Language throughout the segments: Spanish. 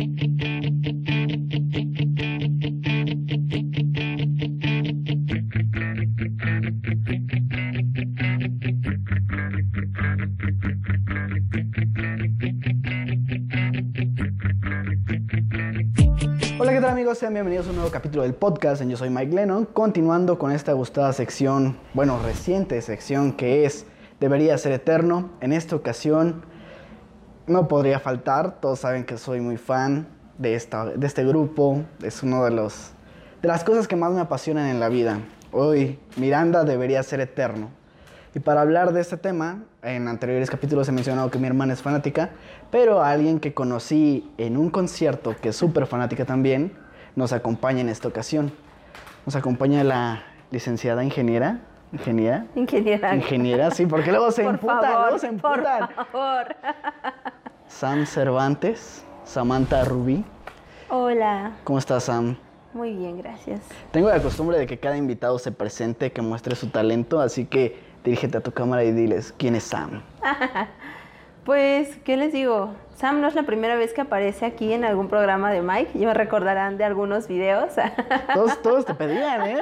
Hola, ¿qué tal amigos? Sean bienvenidos a un nuevo capítulo del podcast. Yo soy Mike Lennon, continuando con esta gustada sección, bueno, reciente sección que es Debería ser eterno. En esta ocasión no podría faltar, todos saben que soy muy fan de, esta, de este grupo, es uno de los de las cosas que más me apasionan en la vida. Hoy Miranda debería ser eterno. Y para hablar de este tema, en anteriores capítulos he mencionado que mi hermana es fanática, pero alguien que conocí en un concierto, que es súper fanática también, nos acompaña en esta ocasión. Nos acompaña la licenciada ingeniera. ¿Ingeniera? Ingeniera. Ingeniera, sí, porque luego se Por favor, luego se emputan. Por favor. Sam Cervantes, Samantha Rubí. Hola. ¿Cómo estás, Sam? Muy bien, gracias. Tengo la costumbre de que cada invitado se presente, que muestre su talento, así que dirígete a tu cámara y diles quién es Sam. Pues, ¿qué les digo? Sam no es la primera vez que aparece aquí en algún programa de Mike. Ya me recordarán de algunos videos. Todos, todos te pedían, ¿eh?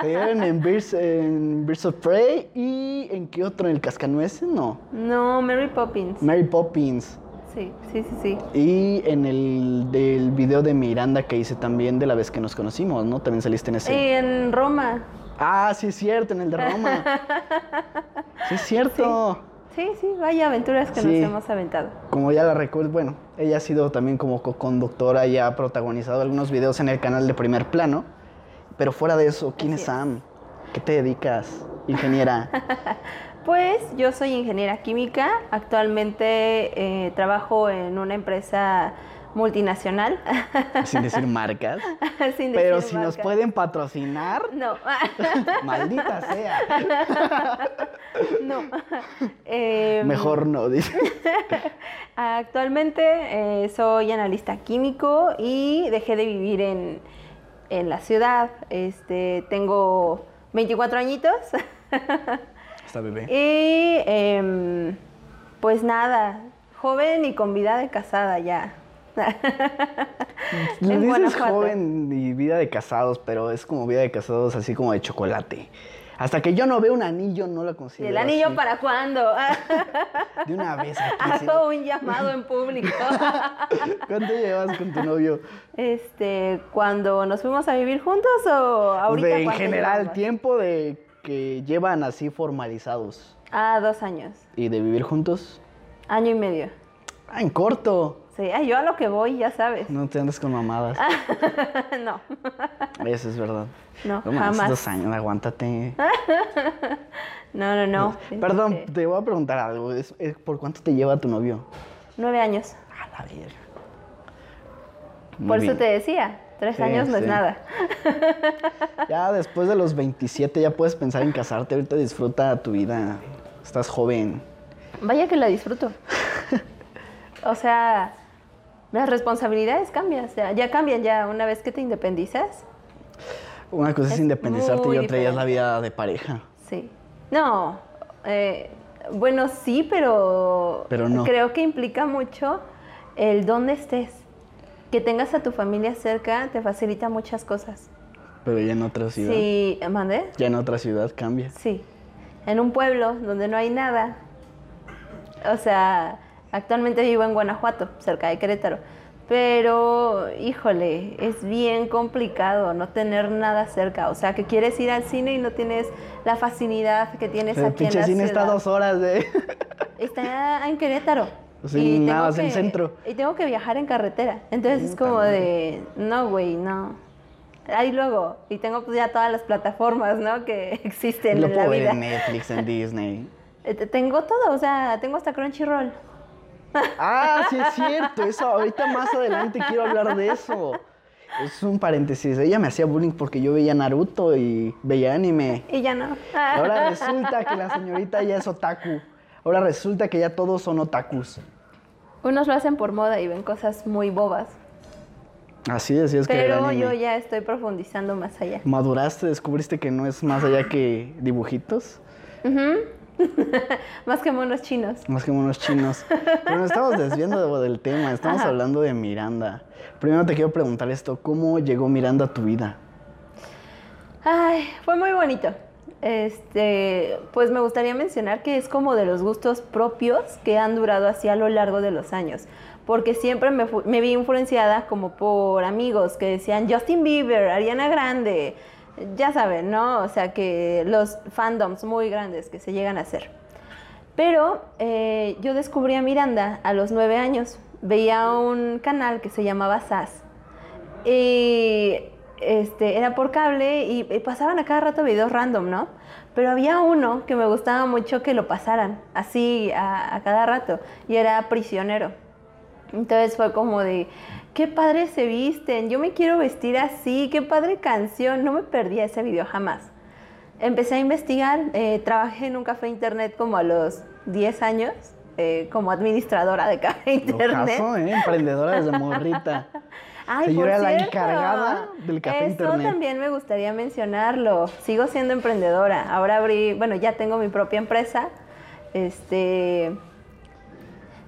Te pedían en Birds, en Birds of Prey y en qué otro, en el Cascanueces, no. no, Mary Poppins. Mary Poppins. Sí, sí, sí, sí. Y en el del video de Miranda que hice también de la vez que nos conocimos, ¿no? También saliste en ese. Y en Roma. Ah, sí es cierto, en el de Roma. Sí es cierto. Sí, sí, vaya aventuras que Sí. nos hemos aventado. Como ya la recuerdo, bueno, ella ha sido también como co-conductora y ha protagonizado algunos videos en el canal de Primer Plano. Pero fuera de eso, ¿quién Así es. Sam? ¿Qué te dedicas, ingeniera? Pues yo soy ingeniera química. Actualmente eh, trabajo en una empresa multinacional. Sin decir marcas. Sin Pero decir si nos pueden patrocinar, No. maldita sea. no. Em, Mejor no, dice. Actualmente eh, soy analista químico y dejé de vivir en, en la ciudad. Este, tengo 24 añitos Está bebé. y em, pues nada, joven y con vida de casada ya. Le en dices Guanajuato. joven y vida de casados, pero es como vida de casados así como de chocolate. Hasta que yo no veo un anillo, no la ¿Y considero el anillo así. para cuándo? De una vez aquí. sí. Hago un llamado en público. ¿Cuánto llevas con tu novio? Este, cuando nos fuimos a vivir juntos o ahorita De, en general, llevamos? tiempo de que llevan así formalizados. Ah, dos años. ¿Y de vivir juntos? Año y medio. Ah, en corto. Sí, ay, yo a lo que voy, ya sabes. No te andes con mamadas. no, Eso es verdad. no, jamás. dos años, aguántate. No, no, no. Perdón, te voy a preguntar algo. Es- es- ¿Por cuánto te lleva tu novio? Nueve años. A la verga. Muy Por eso te decía, tres Sí, años no sí. es nada. Ya después de los 27 ya puedes pensar en casarte. Ahorita disfruta tu vida. Estás joven. Vaya que la disfruto. o sea, las responsabilidades cambian, o sea, ya cambian ya una vez que te independizas. Una cosa es, Es independizarte y otra ya es la vida de pareja. Sí. No, eh, bueno, sí, pero, Pero no. creo que implica mucho el dónde estés. Que tengas a tu familia cerca te facilita muchas cosas. Pero ya en otra ciudad. Sí, ¿mandé? Ya en otra ciudad cambia. Sí. En un pueblo donde no hay nada. O sea, actualmente vivo en Guanajuato, cerca de Querétaro. Pero, híjole, es bien complicado no tener nada cerca. O sea, que quieres ir al cine y no tienes la facilidad que tienes El aquí en la cine está ciudad. dos horas de... Está en Querétaro. Y nada que- centro. Y tengo que viajar en carretera. Entonces es Puta como madre. de, no, güey, no. Ahí luego. Y tengo pues ya todas las plataformas, ¿no? Que existen Lo en la puedo ver vida. en Netflix, en Disney. Eh, te- Tengo todo, o sea, tengo hasta Crunchyroll. Ah, sí es cierto. Eso, ahorita más adelante quiero hablar de eso. Es un paréntesis. Ella me hacía bullying porque yo veía Naruto y veía anime. Y ya no. Ahora resulta que la señorita ya es otaku. Ahora resulta que ya todos son otakus. Unos lo hacen por moda y ven cosas muy bobas. Así decías que era Pero anime. yo ya estoy profundizando más allá. ¿Maduraste? ¿Descubriste que no es más allá que dibujitos? Más que monos chinos. Más que monos chinos. Pero nos estamos desviando del tema, estamos hablando de Miranda. Primero te quiero preguntar esto, ¿cómo llegó Miranda a tu vida? Ay, fue muy bonito. Este, pues me gustaría mencionar que es como de los gustos propios que han durado así a lo largo de los años. Porque siempre me, vi influenciada como por amigos que decían Justin Bieber, Ariana Grande, ya saben, ¿no? O sea, que los fandoms muy grandes que se llegan a hacer. Pero eh, yo descubrí a Miranda a los nueve años. Veía un canal que se llamaba SAS. Y este, era por cable y, pasaban a cada rato videos random, ¿no? Pero había uno que me gustaba mucho que lo pasaran así a cada rato y era prisionero. Entonces fue como de, qué padre se visten, yo me quiero vestir así, qué padre canción, no me perdí ese video jamás. Empecé a investigar, eh, trabajé en un café internet como a los 10 años, eh, como administradora de café internet. ¿eh? Emprendedora desde morrita. Ay, yo era la encargada del café Eso internet. También me gustaría mencionarlo. Sigo siendo emprendedora. Ahora abrí, bueno, ya tengo mi propia empresa. Este,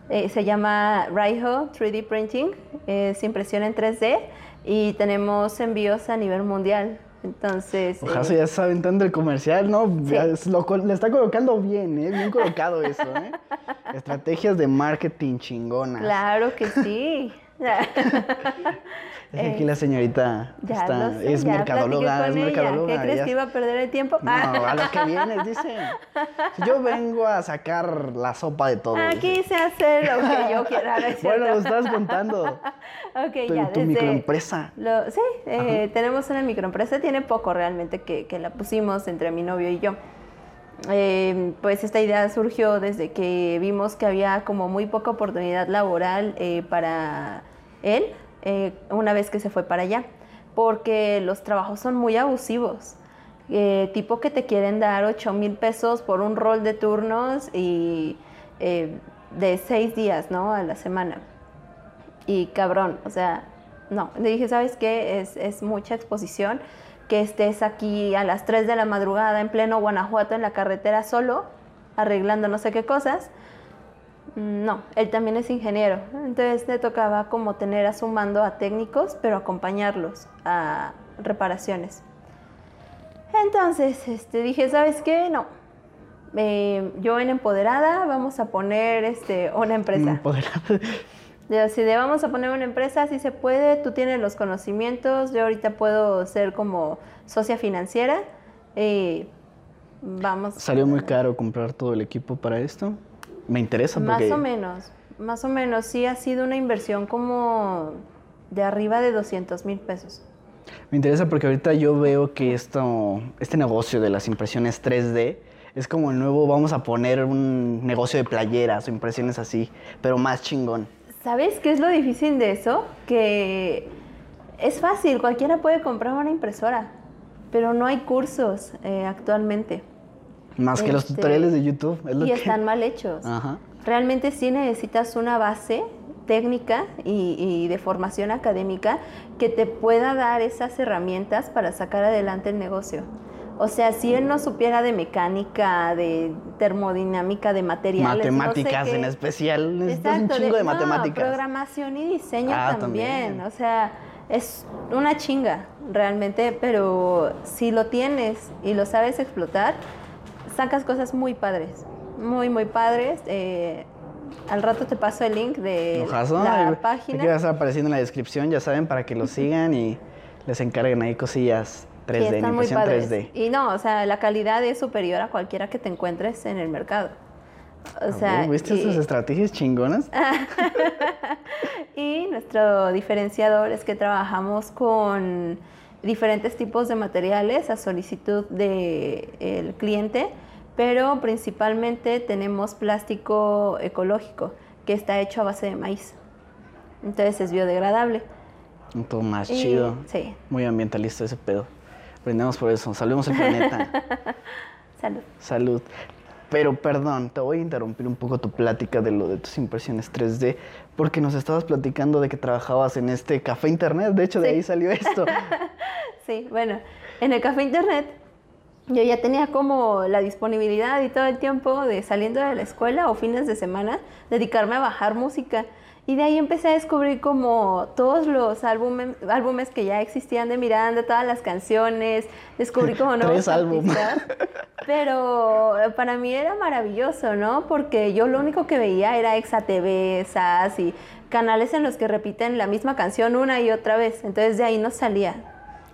eh, se llama Raiho 3D Printing, es impresión en 3D y tenemos envíos a nivel mundial. Entonces. Ojalá eh, ya saben tanto el comercial, ¿no? le está colocando bien, ¿eh? Bien colocado eso, ¿eh? Estrategias de marketing chingonas. Claro que sí. Es aquí la señorita está, es mercadóloga, es mercadóloga. ¿Qué crees que iba a perder el tiempo? No, a lo que vienes, dice. Yo vengo a sacar la sopa de todo. Aquí se hace lo que yo quiera. bueno, lo estás contando. ok, ya. Tu microempresa. sí, eh, tenemos una microempresa. Tiene poco realmente que, que la pusimos entre mi novio y yo. Eh, pues esta idea surgió desde que vimos que había como muy poca oportunidad laboral eh, para él eh, una vez que se fue para allá, porque los trabajos son muy abusivos. Eh, tipo que te quieren dar 8 mil pesos por un rol de turnos y eh, de 6 días, ¿no? A la semana. Y cabrón, o sea, no. Le dije, ¿sabes qué? Es, es mucha exposición que estés aquí a las 3 de la madrugada en pleno Guanajuato en la carretera solo, arreglando no sé qué cosas no, él también es ingeniero, entonces le tocaba como tener a su mando a técnicos, pero acompañarlos a reparaciones. Entonces este, dije, ¿sabes qué? No, eh, yo en Empoderada vamos a poner este, una empresa. Empoderada. Si le vamos a poner una empresa, si se puede, tú tienes los conocimientos, yo ahorita puedo ser como socia financiera y vamos. ¿Salió muy caro comprar todo el equipo para esto? Me interesa porque... Más o menos, más o menos. Sí ha sido una inversión como de arriba de 200 mil pesos. Me interesa porque ahorita yo veo que esto, este negocio de las impresiones 3D es como el nuevo, vamos a poner un negocio de playeras o impresiones así, pero más chingón. ¿Sabes qué es lo difícil de eso? Que es fácil, cualquiera puede comprar una impresora, pero no hay cursos eh, actualmente. Más que los este, tutoriales de YouTube. y están mal hechos. Realmente sí necesitas una base técnica y, de formación académica que te pueda dar esas herramientas para sacar adelante el negocio. O sea, si él no supiera de mecánica, de termodinámica, de materiales. Matemáticas en especial. Exacto, un chingo de, matemáticas. programación y diseño ah, también. O sea, es una chinga realmente, pero si lo tienes y lo sabes explotar, sacas cosas muy padres, muy, muy padres. Eh, al rato te paso el link de la página. Aquí va a estar apareciendo en la descripción, ya saben, para que lo sigan y les encarguen ahí cosillas 3D, impresión 3D. Y no, o sea, la calidad es superior a cualquiera que te encuentres en el mercado. O sea, ¿Viste esas estrategias chingonas? y nuestro diferenciador es que trabajamos con diferentes tipos de materiales a solicitud del cliente, pero principalmente tenemos plástico ecológico que está hecho a base de maíz. Entonces es biodegradable. Todo más chido. Sí. Muy ambientalista ese pedo. Aprendemos por eso. Salvemos el planeta. Salud. Salud. Pero perdón, te voy a interrumpir un poco tu plática de lo de tus impresiones 3D, porque nos estabas platicando de que trabajabas en este café internet, de hecho de ahí salió esto. sí, bueno, en el café internet yo ya tenía como la disponibilidad y todo el tiempo de saliendo de la escuela o fines de semana, dedicarme a bajar música. Y de ahí empecé a descubrir como todos los álbumes, álbumes que ya existían de Miranda, todas las canciones, descubrí como nuevos Tres álbumes. Pero para mí era maravilloso, ¿no? Porque yo lo único que veía era Exa TV, SAS y canales en los que repiten la misma canción una y otra vez. Entonces de ahí no salía.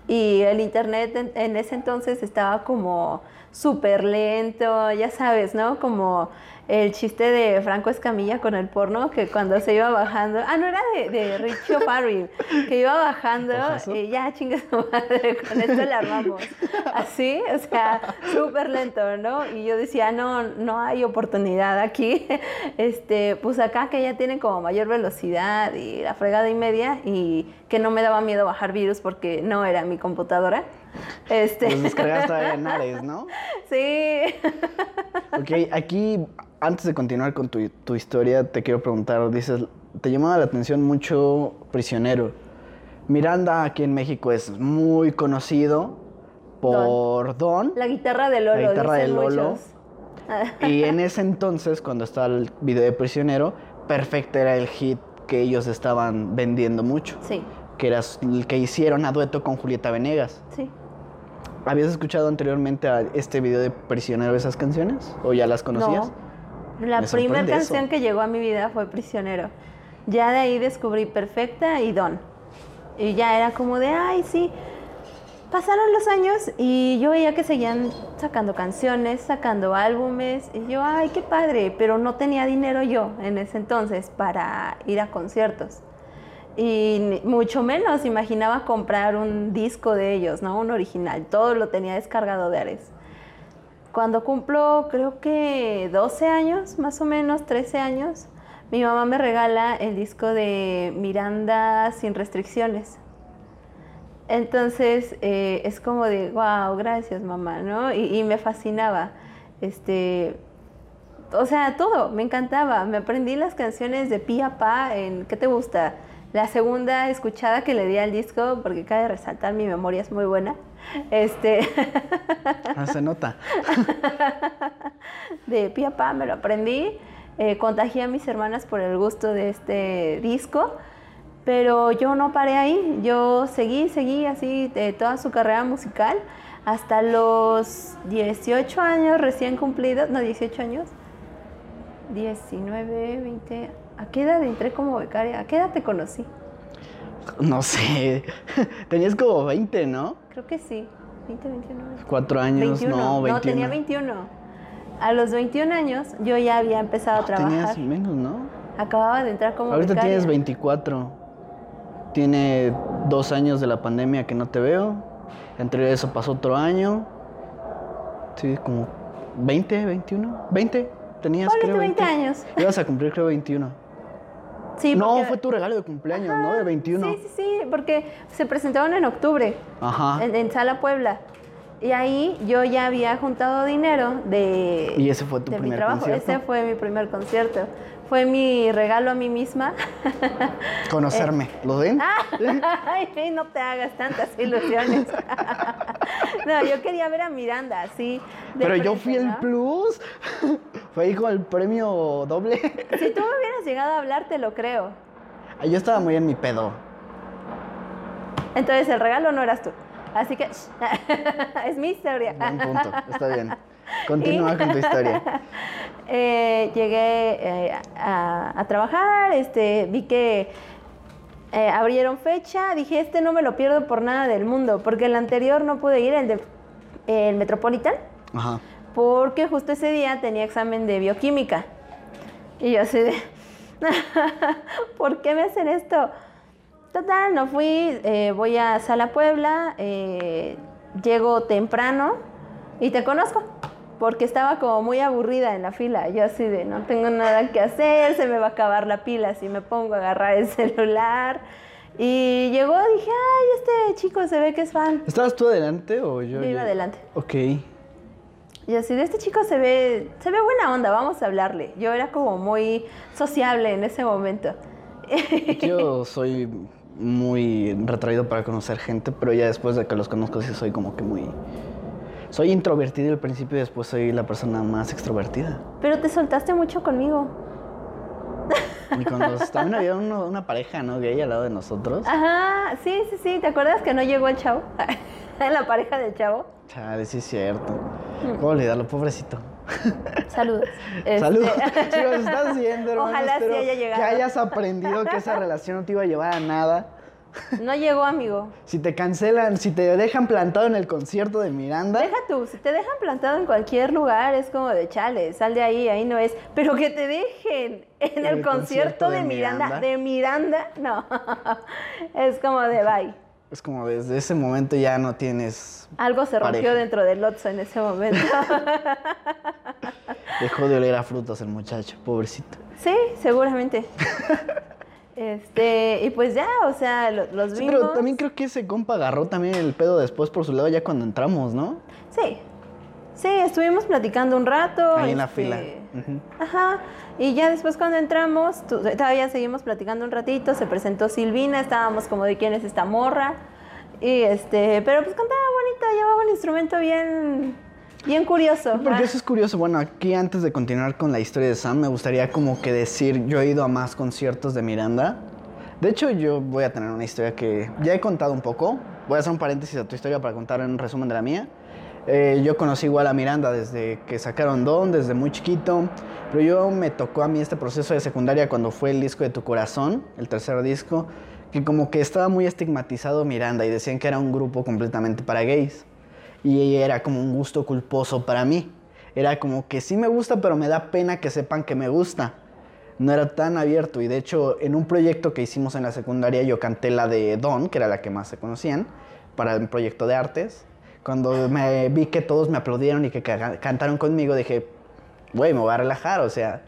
Y el internet en, en ese entonces estaba como súper lento, ya sabes, ¿no? Como el chiste de Franco Escamilla con el porno, que cuando se iba bajando, ah, no era de, de Richie que iba bajando, y ya chingue su madre, con esto la armamos. Así, o sea, súper lento, ¿no? Y yo decía, no, no hay oportunidad aquí. Este, pues acá que ya tienen como mayor velocidad y la fregada y media, y que no me daba miedo bajar virus porque no era mi computadora. Este, Los descargaste en Ares, ¿no? sí. Ok, aquí, antes de continuar con tu, tu historia, te quiero preguntar, dices, te llamaba la atención mucho Prisionero. Miranda aquí en México es muy conocido por Don. La guitarra de Lolo, La guitarra de Lolo. muchos. Y en ese entonces, cuando estaba el video de Prisionero, Perfecta era el hit que ellos estaban vendiendo mucho. Sí, Que era el que hicieron a dueto con Julieta Venegas. sí. ¿Habías escuchado anteriormente a este video de Prisionero esas canciones? ¿O ya las conocías? No. La Me primera canción eso. que llegó a mi vida fue Prisionero. Ya de ahí descubrí Perfecta y Don. Y ya era como de, ay, sí. Pasaron los años y yo veía que seguían sacando canciones, sacando álbumes. Y yo, ay, qué padre. Pero no tenía dinero yo en ese entonces para ir a conciertos. Y mucho menos imaginaba comprar un disco de ellos, ¿no? Un original. Todo lo tenía descargado de Ares. Cuando cumplo, creo que 12 años, más o menos, 13 años, mi mamá me regala el disco de Miranda sin restricciones. Entonces eh, es como de, wow, gracias mamá, ¿no? Y, me fascinaba. Este, o sea, todo, me encantaba. Me aprendí las canciones de Pía Pa en, ¿qué te gusta? La segunda escuchada que le di al disco, porque cabe resaltar, mi memoria es muy buena. Este, Ah, se nota. de Pía Pa me lo aprendí. Eh, contagié a mis hermanas por el gusto de este disco, pero yo no paré ahí. Yo seguí, seguí así eh, toda su carrera musical hasta los 18 años recién cumplidos, no, 18 años, 19, 20. ¿A qué edad entré como becaria? ¿A qué edad te conocí? No sé. Tenías como 20, ¿no? Creo que sí, 20, 21. Cuatro años, 21. no, 21. tenía 21. A los 21 años yo ya había empezado a trabajar. Tenías menos, ¿no? Acababa de entrar como Ahorita becaria. tienes 24. Tiene dos años de la pandemia que no te veo. Entre eso pasó otro año. Sí, como 20, 21. 20 tenías, Ponle creo. tú 20 años. Ibas a cumplir, creo, 21. Sí, no, porque- fue tu regalo de cumpleaños, ¿no? De 21. Sí, sí, sí, porque se presentaron en octubre Ajá. en, en Sala Puebla. Y ahí yo ya había juntado dinero de, Y ese fue tu de mi primer trabajo. concierto. Ese fue mi primer concierto. Fue mi regalo a mí misma. Conocerme. ¿Lo ven? Ay, no te hagas tantas ilusiones. no, yo quería ver a Miranda, de Pero yo fui el plus. Fue ahí con el premio doble. Si tú me hubieras llegado a hablar, te lo creo. Yo estaba muy en mi pedo. Entonces el regalo no eras tú. Así que es mi historia. Buen punto. Está bien. Continúa con tu historia. Eh, llegué eh, a, a trabajar, este, vi que eh, abrieron fecha, dije, este no me lo pierdo por nada del mundo, porque el anterior no pude ir, el de el Metropolitan, Ajá. porque justo ese día tenía examen de bioquímica. Y yo así de, ¿por qué me hacen esto? Total, no fui, eh, voy a Sala Puebla, eh, llego temprano y te conozco, porque estaba como muy aburrida en la fila. Yo así de, no tengo nada que hacer, se me va a acabar la pila si me pongo a agarrar el celular. Y llegó, dije, ay, este chico se ve que es fan. ¿Estabas tú adelante o yo? Yo iba adelante. Ok. Y así de este chico se ve, se ve buena onda, vamos a hablarle. Yo era como muy sociable en ese momento. Yo soy muy retraído para conocer gente, pero ya después de que los conozco sí soy como que muy... Soy introvertido al principio y después soy la persona más extrovertida. Pero te soltaste mucho conmigo. Y cuando también había uno- una pareja, ¿no? Gay al lado de nosotros. Ajá, sí, sí, sí. ¿Te acuerdas que no llegó el chavo? la pareja del chavo. Chale, sí es cierto. ¿Cómo olvidarlo? Pobrecito. Saludos. Este- Saludos. Si estás hermano, Ojalá sí haya llegado. que hayas aprendido que esa relación no te iba a llevar a nada. No llegó, amigo. Si te cancelan, si te dejan plantado en el concierto de Miranda, Deja tú, si te dejan plantado en cualquier lugar es como de chale, sal de ahí, ahí no es. Pero que te dejen en el, concierto, de, Miranda, de Miranda, no. es como de bye. Es como desde ese momento ya no tienes. Algo se rompió Pareja. dentro del Lotso en ese momento. Dejó de oler a frutas el muchacho, pobrecito. sí, seguramente. Este, y pues ya, o sea, lo- los Sí, vimos. pero también creo que ese compa agarró también el pedo después por su lado ya cuando entramos, ¿no? Sí. Sí, estuvimos platicando un rato. Ahí en la este, fila. Ajá. Y ya después cuando entramos, tu- todavía seguimos platicando un ratito, se presentó Silvina, estábamos como de quién es esta morra. Y este, pero pues cantaba bonita, llevaba un instrumento bien, bien curioso. Porque Ah, eso es curioso. Bueno, aquí antes de continuar con la historia de Sam, me gustaría como que decir, yo he ido a más conciertos de Miranda. De hecho, yo voy a tener una historia que ya he contado un poco. Voy a hacer un paréntesis a tu historia para contar un resumen de la mía. Eh, yo conocí igual a Miranda desde que sacaron Don, desde muy chiquito. Pero yo me tocó a mí este proceso de secundaria cuando fue el disco de Tu Corazón, el tercer disco, que como que estaba muy estigmatizado Miranda y decían que era un grupo completamente para gays. Y era como un gusto culposo para mí. Era como que sí me gusta, pero me da pena que sepan que me gusta. No era tan abierto. Y de hecho, en un proyecto que hicimos en la secundaria, yo canté la de Don, que era la que más se conocían, para el proyecto de artes. Cuando me vi que todos me aplaudieron y que ca- cantaron conmigo, dije, güey, me voy a relajar. O sea,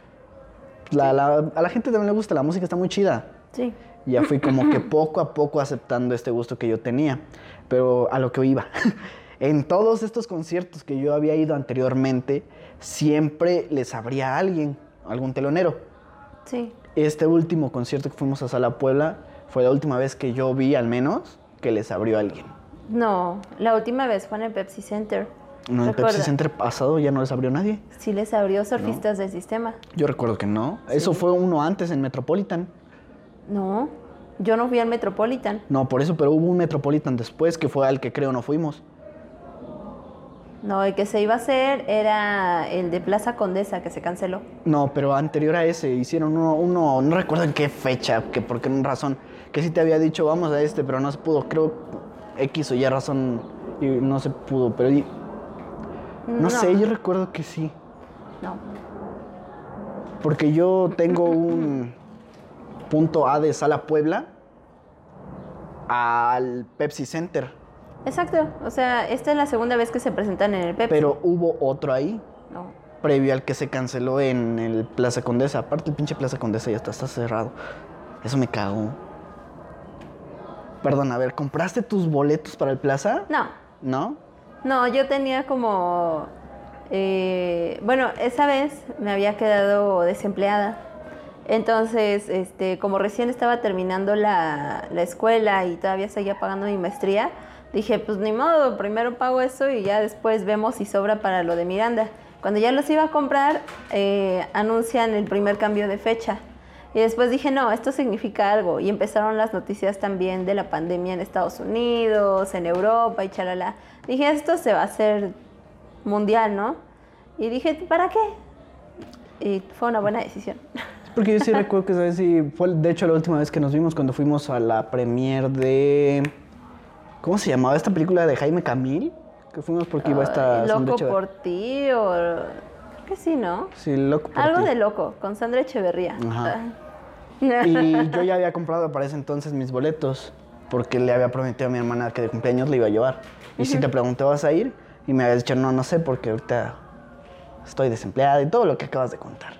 la- la- a la gente también le gusta, la música está muy chida. Sí. Ya fui como que poco a poco aceptando este gusto que yo tenía. Pero a lo que iba. En todos estos conciertos que yo había ido anteriormente, siempre les abría a alguien, algún telonero. Sí. Este último concierto que fuimos a Sala Puebla fue la última vez que yo vi, al menos, que les abrió a alguien. No, la última vez fue en el Pepsi Center. No, en el Pepsi Center pasado ya no les abrió nadie. Sí les abrió surfistas del sistema. Yo recuerdo que no. Eso fue uno antes en Metropolitan. No, yo no fui al Metropolitan. No, por eso, pero hubo un Metropolitan después que fue al que creo no fuimos. No, el que se iba a hacer era el de Plaza Condesa que se canceló. No, pero anterior a ese hicieron uno, uno, no recuerdo en qué fecha, que por qué razón, que sí te había dicho vamos a este, pero no se pudo, creo X o Y razón y no se pudo, pero y- no, sé, yo recuerdo que sí, No. porque yo tengo un punto A de Sala Puebla al Pepsi Center, Exacto. O sea, esta es la segunda vez que se presentan en el Pepsi. pero hubo otro ahí No. previo al que se canceló en el Plaza Condesa. Aparte, el pinche Plaza Condesa ya está, está cerrado. Eso me cagó. Perdón, a ver, ¿compraste tus boletos para el Plaza? No. ¿No? No, yo tenía como... eh, bueno, esa vez me había quedado desempleada. Entonces, este, como recién estaba terminando la, la escuela y todavía seguía pagando mi maestría, dije, pues ni modo, primero pago eso y ya después vemos si sobra para lo de Miranda. Cuando ya los iba a comprar, eh, anuncian el primer cambio de fecha. Y después dije, no, esto significa algo. Y empezaron las noticias también de la pandemia en Estados Unidos, en Europa y chalala. Dije, esto se va a hacer mundial, ¿no? Y dije, ¿para qué? Y fue una buena decisión. Porque yo sí recuerdo que, ¿sabes? Sí, fue de hecho la última vez que nos vimos cuando fuimos a la premiere de... ¿Cómo se llamaba esta película de Jaime Camil? Que fuimos porque iba esta... Ay, Sandra loco por ti o... Que sí, ¿no? Sí, loco por Algo ti. de loco, con Sandra Echeverría. Ajá. Y yo ya había comprado para ese entonces mis boletos, porque le había prometido a mi hermana que de cumpleaños le iba a llevar. Y si te pregunté, ¿vas a ir? Y me había dicho, no, no sé, porque ahorita estoy desempleada y todo lo que acabas de contar.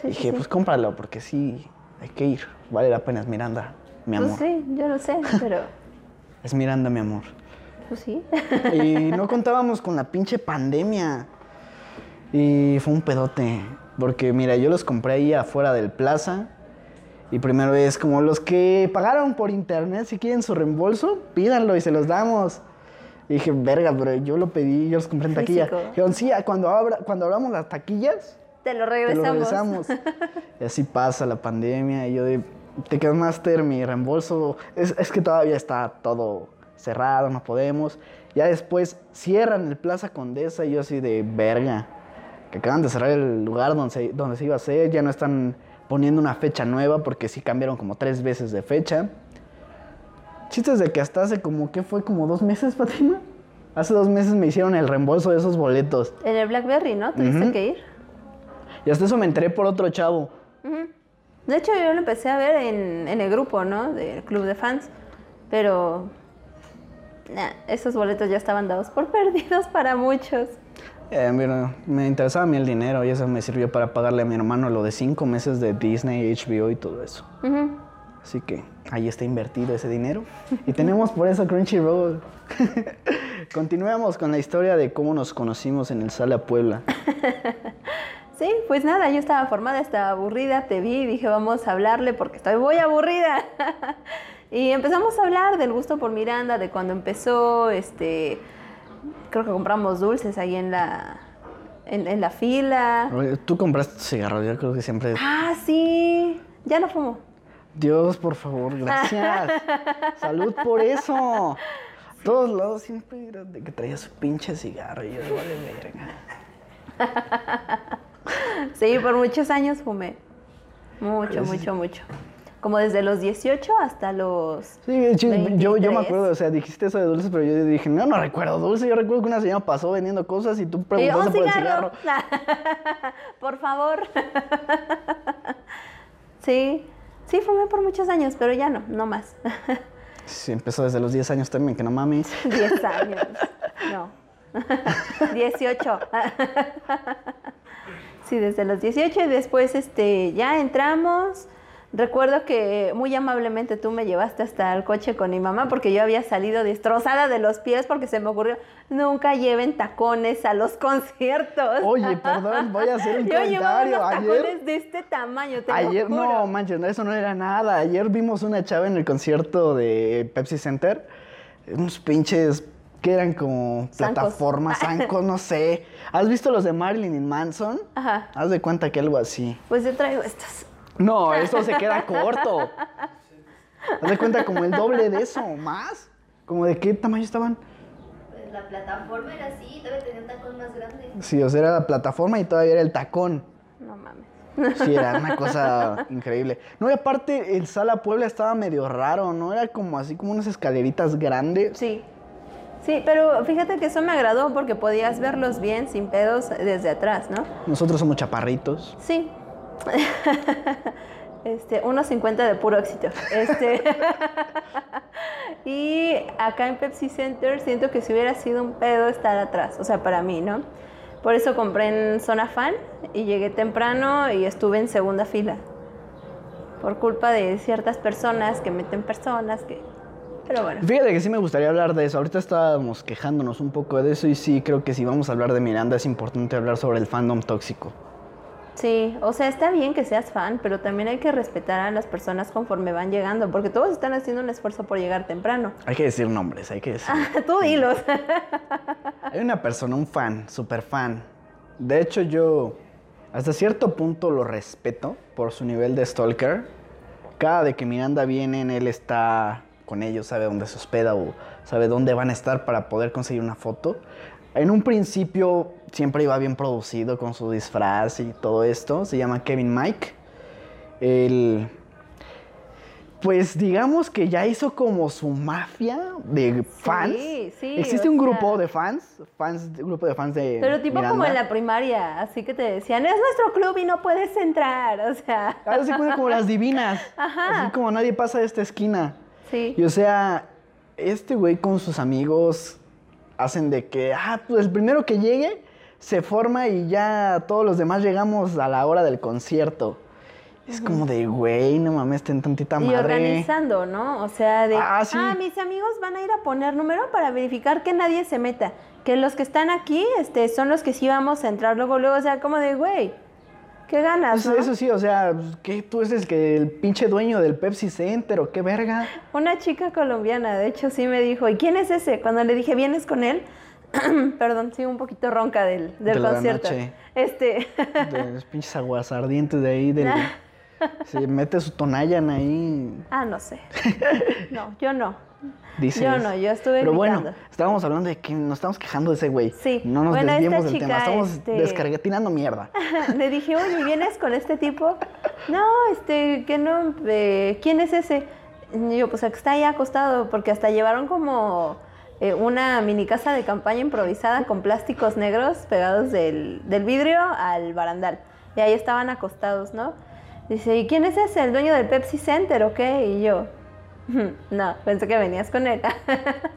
Sí, dije, sí, pues cómpralo, porque sí, hay que ir. Vale la pena, es Miranda, mi Pues amor. sí, yo lo sé, pero... Es Miranda, mi amor. Pues sí. Y no contábamos con la pinche pandemia. Y fue un pedote. Porque mira, yo los compré ahí afuera del plaza. Y primero es como los que pagaron por internet, si quieren su reembolso, pídanlo y se los damos. Y dije, verga, pero yo lo pedí, yo los compré en taquilla. Dijeron, sí, cuando, abra, cuando abramos las taquillas, Te lo te regresamos. lo regresamos. y así pasa la pandemia. Y yo de, Ticketmaster, mi reembolso, es, es que todavía está todo cerrado, no podemos. Ya después cierran el Plaza Condesa y yo así de verga. Que acaban de cerrar el lugar donde se, donde se iba a hacer, ya no están poniendo una fecha nueva porque sí cambiaron como tres veces de fecha. Chistes de que hasta hace como, ¿qué fue? Como dos meses, Fatima. Hace dos meses me hicieron el reembolso de esos boletos. En el Blackberry, ¿no? Tuviste Ujú. que ir. Y hasta eso me enteré por otro chavo. Ujú. De hecho, yo lo empecé a ver en, en el grupo, ¿no? Del club de fans. Pero. nah, esos boletos ya estaban dados por perdidos para muchos. Eh, mira, me interesaba a mí el dinero y eso me sirvió para pagarle a mi hermano lo de cinco meses de Disney, HBO y todo eso. Ujú. Así que ahí está invertido ese dinero. Y tenemos por eso Crunchyroll. Continuemos con la historia de cómo nos conocimos en el Sala Puebla. Sí, pues nada, yo estaba formada, estaba aburrida, te vi y dije, vamos a hablarle porque estoy muy aburrida. y empezamos a hablar del gusto por Miranda, de cuando empezó, este, creo que compramos dulces ahí en la, en, en la fila. Tú compraste cigarros, yo creo que siempre... Ah, sí, ya no fumo. Dios, por favor, gracias. Salud por eso. Todos lados siempre era de que traía su pinche cigarro y yo vale verga. Sí, por muchos años fumé. Mucho, mucho, mucho. Como desde los 18 hasta los... Sí, yo, yo me 23. acuerdo, o sea, dijiste eso de dulces, pero yo dije, no, no recuerdo dulce. Yo recuerdo que una señora pasó vendiendo cosas y tú yo, preguntaste "Un por el cigarro". cigarro. por favor. sí, sí, fumé por muchos años, pero ya no, no más. Sí, empezó desde los 10 años también, que no mames. 10 años. No. 18. sí, desde los 18 y después este, ya entramos. Recuerdo que muy amablemente tú me llevaste hasta el coche con mi mamá porque yo había salido destrozada de los pies porque se me ocurrió, nunca lleven tacones a los conciertos. Oye, perdón, voy a hacer un Yo llevaba comentario. unos Ayer, tacones de este tamaño, te lo ayer, juro. no manches, no, eso no era nada. Ayer vimos una chava en el concierto de Pepsi Center, unos pinches que eran como plataformas, zancos, no sé. ¿Has visto los de Marilyn Manson? Ajá. Haz de cuenta que algo así. Pues yo traigo estos. No, eso se queda corto. Haz de cuenta como el doble de eso o más. ¿Como de qué tamaño estaban? Pues la plataforma era así, debe tener un tacón más grande. Sí, o sea, era la plataforma y todavía era el tacón. No mames. Sí, era una cosa increíble. No, y aparte el Sala Puebla estaba medio raro, ¿no? Era como así como unas escaleritas grandes. Sí. Sí, pero fíjate que eso me agradó porque podías verlos bien sin pedos desde atrás, ¿no? Nosotros somos chaparritos. Sí. Este, 1.50 de puro éxito. Este. y acá en Pepsi Center siento que si hubiera sido un pedo estar atrás, o sea, para mí, ¿no? Por eso compré en zona fan y llegué temprano y estuve en segunda fila. Por culpa de ciertas personas que meten personas que... Pero bueno. Fíjate que sí me gustaría hablar de eso. Ahorita estábamos quejándonos un poco de eso y sí creo que si vamos a hablar de Miranda es importante hablar sobre el fandom tóxico. Sí, o sea, está bien que seas fan, pero también hay que respetar a las personas conforme van llegando, porque todos están haciendo un esfuerzo por llegar temprano. Hay que decir nombres, hay que decir. Tú dilos. Hay una persona, un fan, súper fan. De hecho, yo hasta cierto punto lo respeto por su nivel de stalker. Cada de que Miranda viene, él está con ellos, sabe dónde se hospeda o sabe dónde van a estar para poder conseguir una foto. En un principio siempre iba bien producido con su disfraz y todo esto. Se llama Kevin Mike. Él, pues digamos que ya hizo como su mafia de fans. sí, Existe o un grupo de fans, fans, un grupo de fans de Pero tipo como en la primaria, así que te decían, es nuestro club y no puedes entrar, o sea, Ahora se cuenta como las divinas. Ajá. Así como nadie pasa de esta esquina. sí. Y o sea, este güey con sus amigos hacen de que, ah, pues el primero que llegue se forma y ya todos los demás llegamos a la hora del concierto. Es como de, güey, no mames, ten tantita Y madre. organizando, ¿no? O sea, de, Ah, ah, sí. mis amigos van a ir a poner número para verificar que nadie se meta. Que los que están aquí este, son los que sí vamos a entrar luego, luego. O sea, como de, güey, ¿qué ¿Qué ganas, Eso, no? eso sí, o sea, pues, ¿qué? ¿Tú eres el, que, el pinche dueño del Pepsi Center o qué verga? Una chica colombiana, de hecho, sí me dijo, ¿y quién es ese? Cuando le dije, ¿vienes con él? Perdón, sí, un poquito ronca del, del De la concierto. noche. Este, De los pinches aguas ardientes de ahí, del, se mete su tonayan ahí, ah, no sé. No, yo no. dices. Yo no, yo estuve Pero bueno, estábamos hablando de que nos estamos quejando de ese güey. Sí. No nos Bueno, desviemos del tema, estamos este- mierda. Le dije, oye, ¿vienes con este tipo? No, este, que no, eh, ¿quién es ese? Y yo, pues está ahí acostado, porque hasta llevaron como eh, una mini casa de campaña improvisada con plásticos negros pegados del, del vidrio al barandal. Y ahí estaban acostados, ¿no? Dice, ¿y quién es ese? ¿El dueño del Pepsi Center o qué? Y yo, no, pensé que venías con él.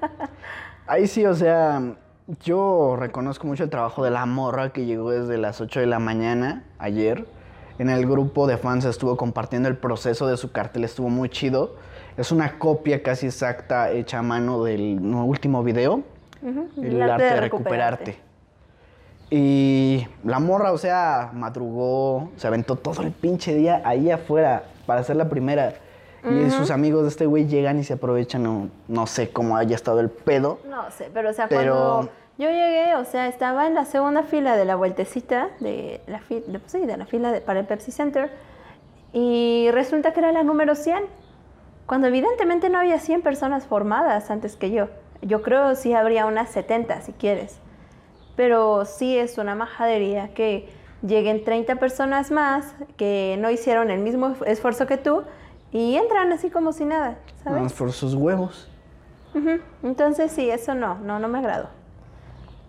Ahí sí, o sea, yo reconozco mucho el trabajo de la morra que llegó desde las 8 de la mañana ayer. En el grupo de fans estuvo compartiendo el proceso de su cartel, estuvo muy chido. Es una copia casi exacta hecha a mano del último video, el arte de recuperarte. Y la morra, o sea, madrugó, se aventó todo el pinche día ahí afuera para ser la primera. Y sus amigos de este güey llegan y se aprovechan, no, no sé cómo haya estado el pedo. No sé, pero o sea, Pero- cuando yo llegué, o sea, estaba en la segunda fila de la vueltecita de la fila, sí, de la fila de- para el Pepsi Center y resulta que era la número 100, cuando evidentemente no había 100 personas formadas antes que yo. Yo creo sí habría unas 70 si quieres. Pero sí es una majadería que lleguen 30 personas más que no hicieron el mismo esfuerzo que tú y entran así como si nada, ¿sabes? Vamos por sus huevos. Entonces sí, eso no, no, no me agradó.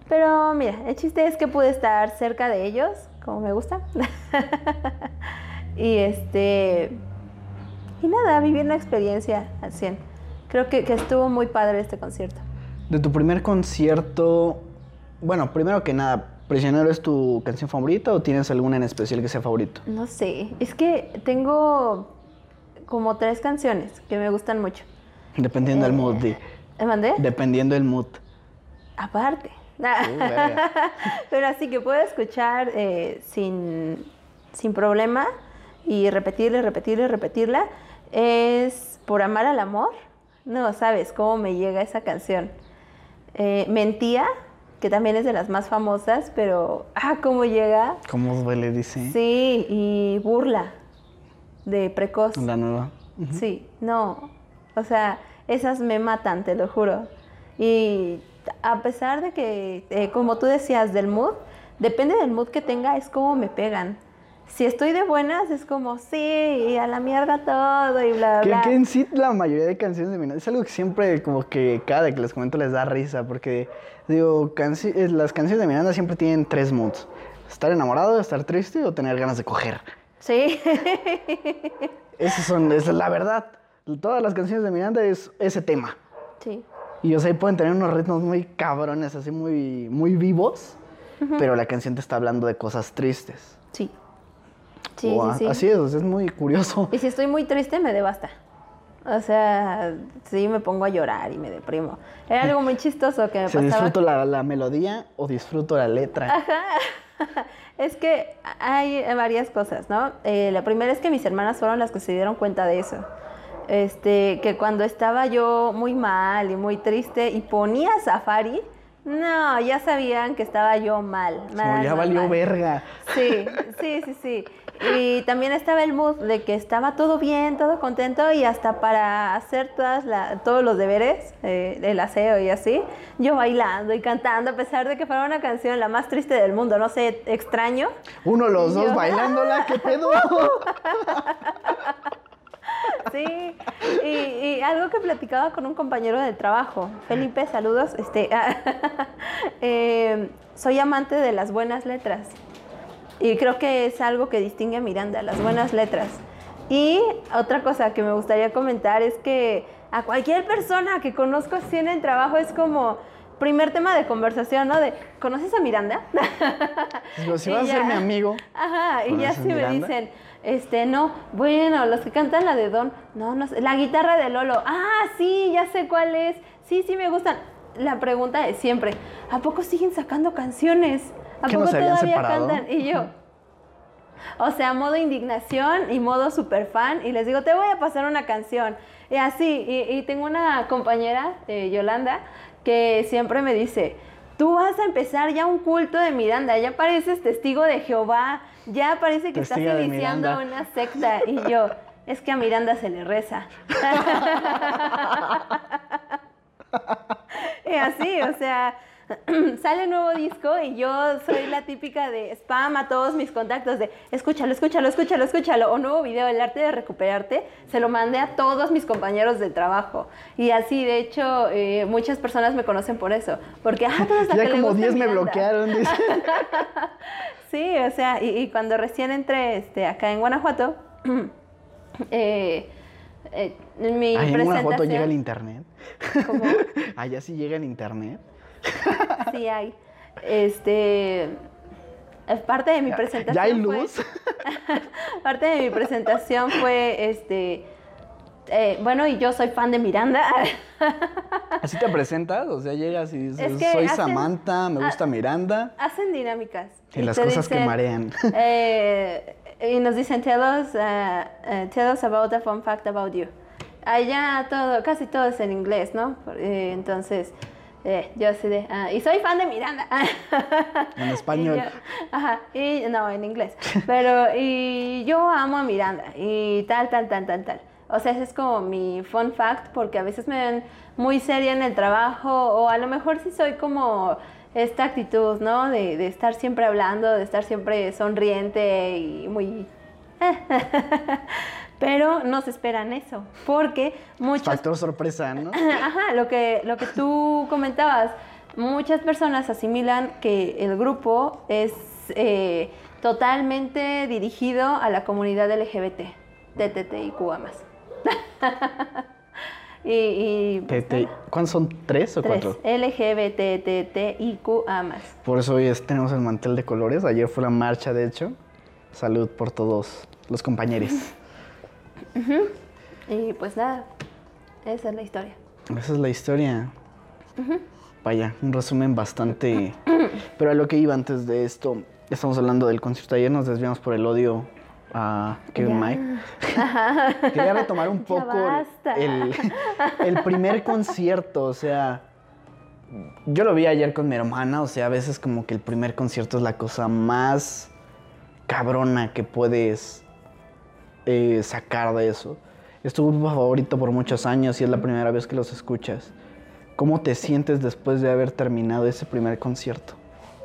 Pero mira, el chiste es que pude estar cerca de ellos, como me gusta. y este. Y nada, viví una experiencia al 100. Creo que, que estuvo muy padre este concierto. De tu primer concierto, bueno, primero que nada, ¿Prisionero es tu canción favorita o tienes alguna en especial que sea favorito? No sé, es que tengo como tres canciones que me gustan mucho. Dependiendo del mood, di. ¿Me mandé? Dependiendo del mood. Aparte. Uh. Pero así que puedo escuchar eh, sin, sin problema y repetirla, repetirla, repetirla. Es Por Amar al Amor. No sabes cómo me llega esa canción. Eh, Mentía, que también es de las más famosas, pero ah, cómo llega. ¿Cómo duele, dice? Sí, y Burla, de Precoz. La nueva. Sí, no. O sea, esas me matan, te lo juro. Y a pesar de que, eh, como tú decías, del mood, depende del mood que tenga, es como me pegan. Si estoy de buenas, es como, sí, y a la mierda todo y bla, bla. que en sí la mayoría de canciones de Miranda es algo que siempre como que cada que les comento les da risa porque digo, canci- las canciones de Miranda siempre tienen tres moods. Estar enamorado, estar triste o tener ganas de coger. Sí. Esas son, esa es la verdad. Todas las canciones de Miranda es ese tema. sí. Y o sea, pueden tener unos ritmos muy cabrones, así muy, muy vivos, pero la canción te está hablando de cosas tristes. Sí. Sí, sí, sí. Así es, es muy curioso. Y si estoy muy triste, me devasta. O sea, sí me pongo a llorar y me deprimo. Era algo muy chistoso que me ¿Se pasaba. disfruto la, la melodía o disfruto la letra? Es que hay varias cosas, ¿no? Eh, la primera es que mis hermanas fueron las que se dieron cuenta de eso. Este, que cuando estaba yo muy mal y muy triste y ponía Safari, no, ya sabían que estaba yo mal. Como mal, ya mal, valió mal. verga. Sí, sí, sí, sí. Y también estaba el mood de que estaba todo bien, todo contento y hasta para hacer todas la- todos los deberes, eh, el aseo y así, yo bailando y cantando a pesar de que fuera una canción la más triste del mundo, no sé, extraño. Uno los dos Yo- bailándola, ¿qué pedo? Sí, y, y algo que platicaba con un compañero del trabajo, Felipe, saludos, este, eh, soy amante de las buenas letras y creo que es algo que distingue a Miranda, las buenas letras. Y otra cosa que me gustaría comentar es que a cualquier persona que conozco así en el trabajo es como primer tema de conversación, ¿no? De, ¿conoces a Miranda? Digo, si vas a ser mi amigo. Ajá, y ya ¿Conoces sí me dicen, este, no, bueno, los que cantan la de Don, no, no sé, la guitarra de Lolo, ah, sí, ya sé cuál es, sí, sí me gustan. La pregunta es siempre, ¿a poco siguen sacando canciones? ¿A ¿Que poco todavía separado? cantan? Y yo, O sea, modo indignación y modo super fan. Y les digo, te voy a pasar una canción. Y así, y, y tengo una compañera, eh, Yolanda, que siempre me dice, tú vas a empezar ya un culto de Miranda, ya pareces testigo de Jehová, ya parece que estás iniciando Miranda. una secta. Y yo, es que a Miranda se le reza. y así, o sea, sale un nuevo disco y yo soy la típica de spam a todos mis contactos de escúchalo, escúchalo, escúchalo, escúchalo. O nuevo video, el arte de recuperarte, se lo mandé a todos mis compañeros de trabajo. Y así, de hecho, eh, muchas personas me conocen por eso. Porque, ah, que Ya le como gusta 10 me bloquearon. Sí, o sea, y, y cuando recién entré este, acá en Guanajuato, eh, eh, en mi Ay, en una foto presentación- llega el internet. ¿Cómo? Allá sí llega el internet. Sí hay. Este, eh, parte de mi presentación ¿Ya hay fue- luz? parte de mi presentación fue, este, eh, bueno, y yo soy fan de Miranda. ¿Así te presentas? O sea, llegas y dices, Es que soy hacen- Samantha, me gusta Miranda. Hacen dinámicas. Y las cosas que marean. eh, y nos dicen, tell us, uh, uh, tell us about a fun fact about you. Allá todo, casi todo es en inglés, ¿no? Eh, entonces, eh, yo así de, ah, y soy fan de Miranda. En español. Yo- ajá, y no, en inglés. Pero, y yo amo a Miranda, y tal, tal, tal, tal, tal. O sea, ese es como mi fun fact, porque a veces me ven muy seria en el trabajo, o a lo mejor sí soy como esta actitud, ¿no? De, de estar siempre hablando, de estar siempre sonriente y muy... Pero no se esperan eso, porque muchos Factor sorpresa, ¿no? Ajá, lo que, lo que tú comentabas, muchas personas asimilan que el grupo es eh, totalmente dirigido a la comunidad LGBT, más. y, y Te- te- ¿Cuántos son? ¿Tres o tres, cuatro? LGBTTIQA más. Por eso hoy es- tenemos el mantel de colores. Ayer fue la marcha, de hecho. Salud por todos los compañeros. Y pues nada, esa es la historia. Esa es la historia. Vaya, un resumen bastante... Pero a lo que iba antes de esto, estamos hablando del concierto ayer, nos desviamos por el odio a Kevin. Mike. Quería retomar un poco el, el primer concierto, o sea... Yo lo vi ayer con mi hermana, o sea, a veces como que el primer concierto es la cosa más cabrona que puedes eh, sacar de eso. Es tu grupo favorito por muchos años y es la primera vez que los escuchas. ¿Cómo te sientes después de haber terminado ese primer concierto?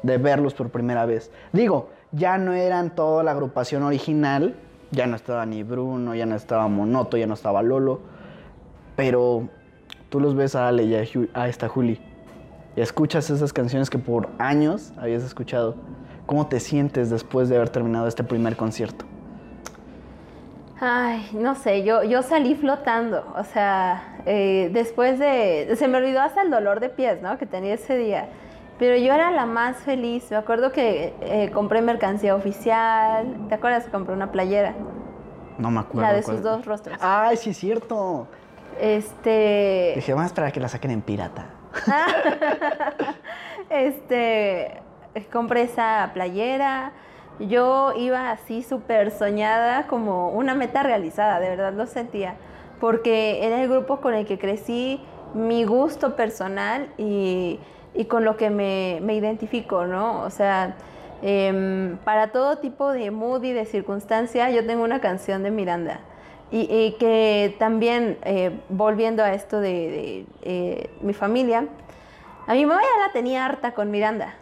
De verlos por primera vez. Digo, ya no eran toda la agrupación original, ya no estaba ni Bruno, ya no estaba Monoto, ya no estaba Lolo, pero tú los ves a Ale y a, Ju- a esta Juli y escuchas esas canciones que por años habías escuchado. ¿Cómo te sientes después de haber terminado este primer concierto? Ay, no sé, yo, yo salí flotando, o sea, eh, después de, se me olvidó hasta el dolor de pies, ¿no? Que tenía ese día, pero yo era la más feliz, me acuerdo que eh, compré mercancía oficial, ¿te acuerdas? Compré una playera, No me acuerdo. la de cuál- sus dos rostros. Ay, sí es cierto. Este, Dije, vamos a esperar a que la saquen en pirata. este, compré esa playera. Yo iba así súper soñada, como una meta realizada, de verdad lo sentía, porque era el grupo con el que crecí, mi gusto personal y, y con lo que me, me identifico, ¿no? O sea, em, para todo tipo de mood y de circunstancia, yo tengo una canción de Miranda. Y, y que también, eh, volviendo a esto de, de, eh, mi familia, a mi mamá ya la tenía harta con Miranda,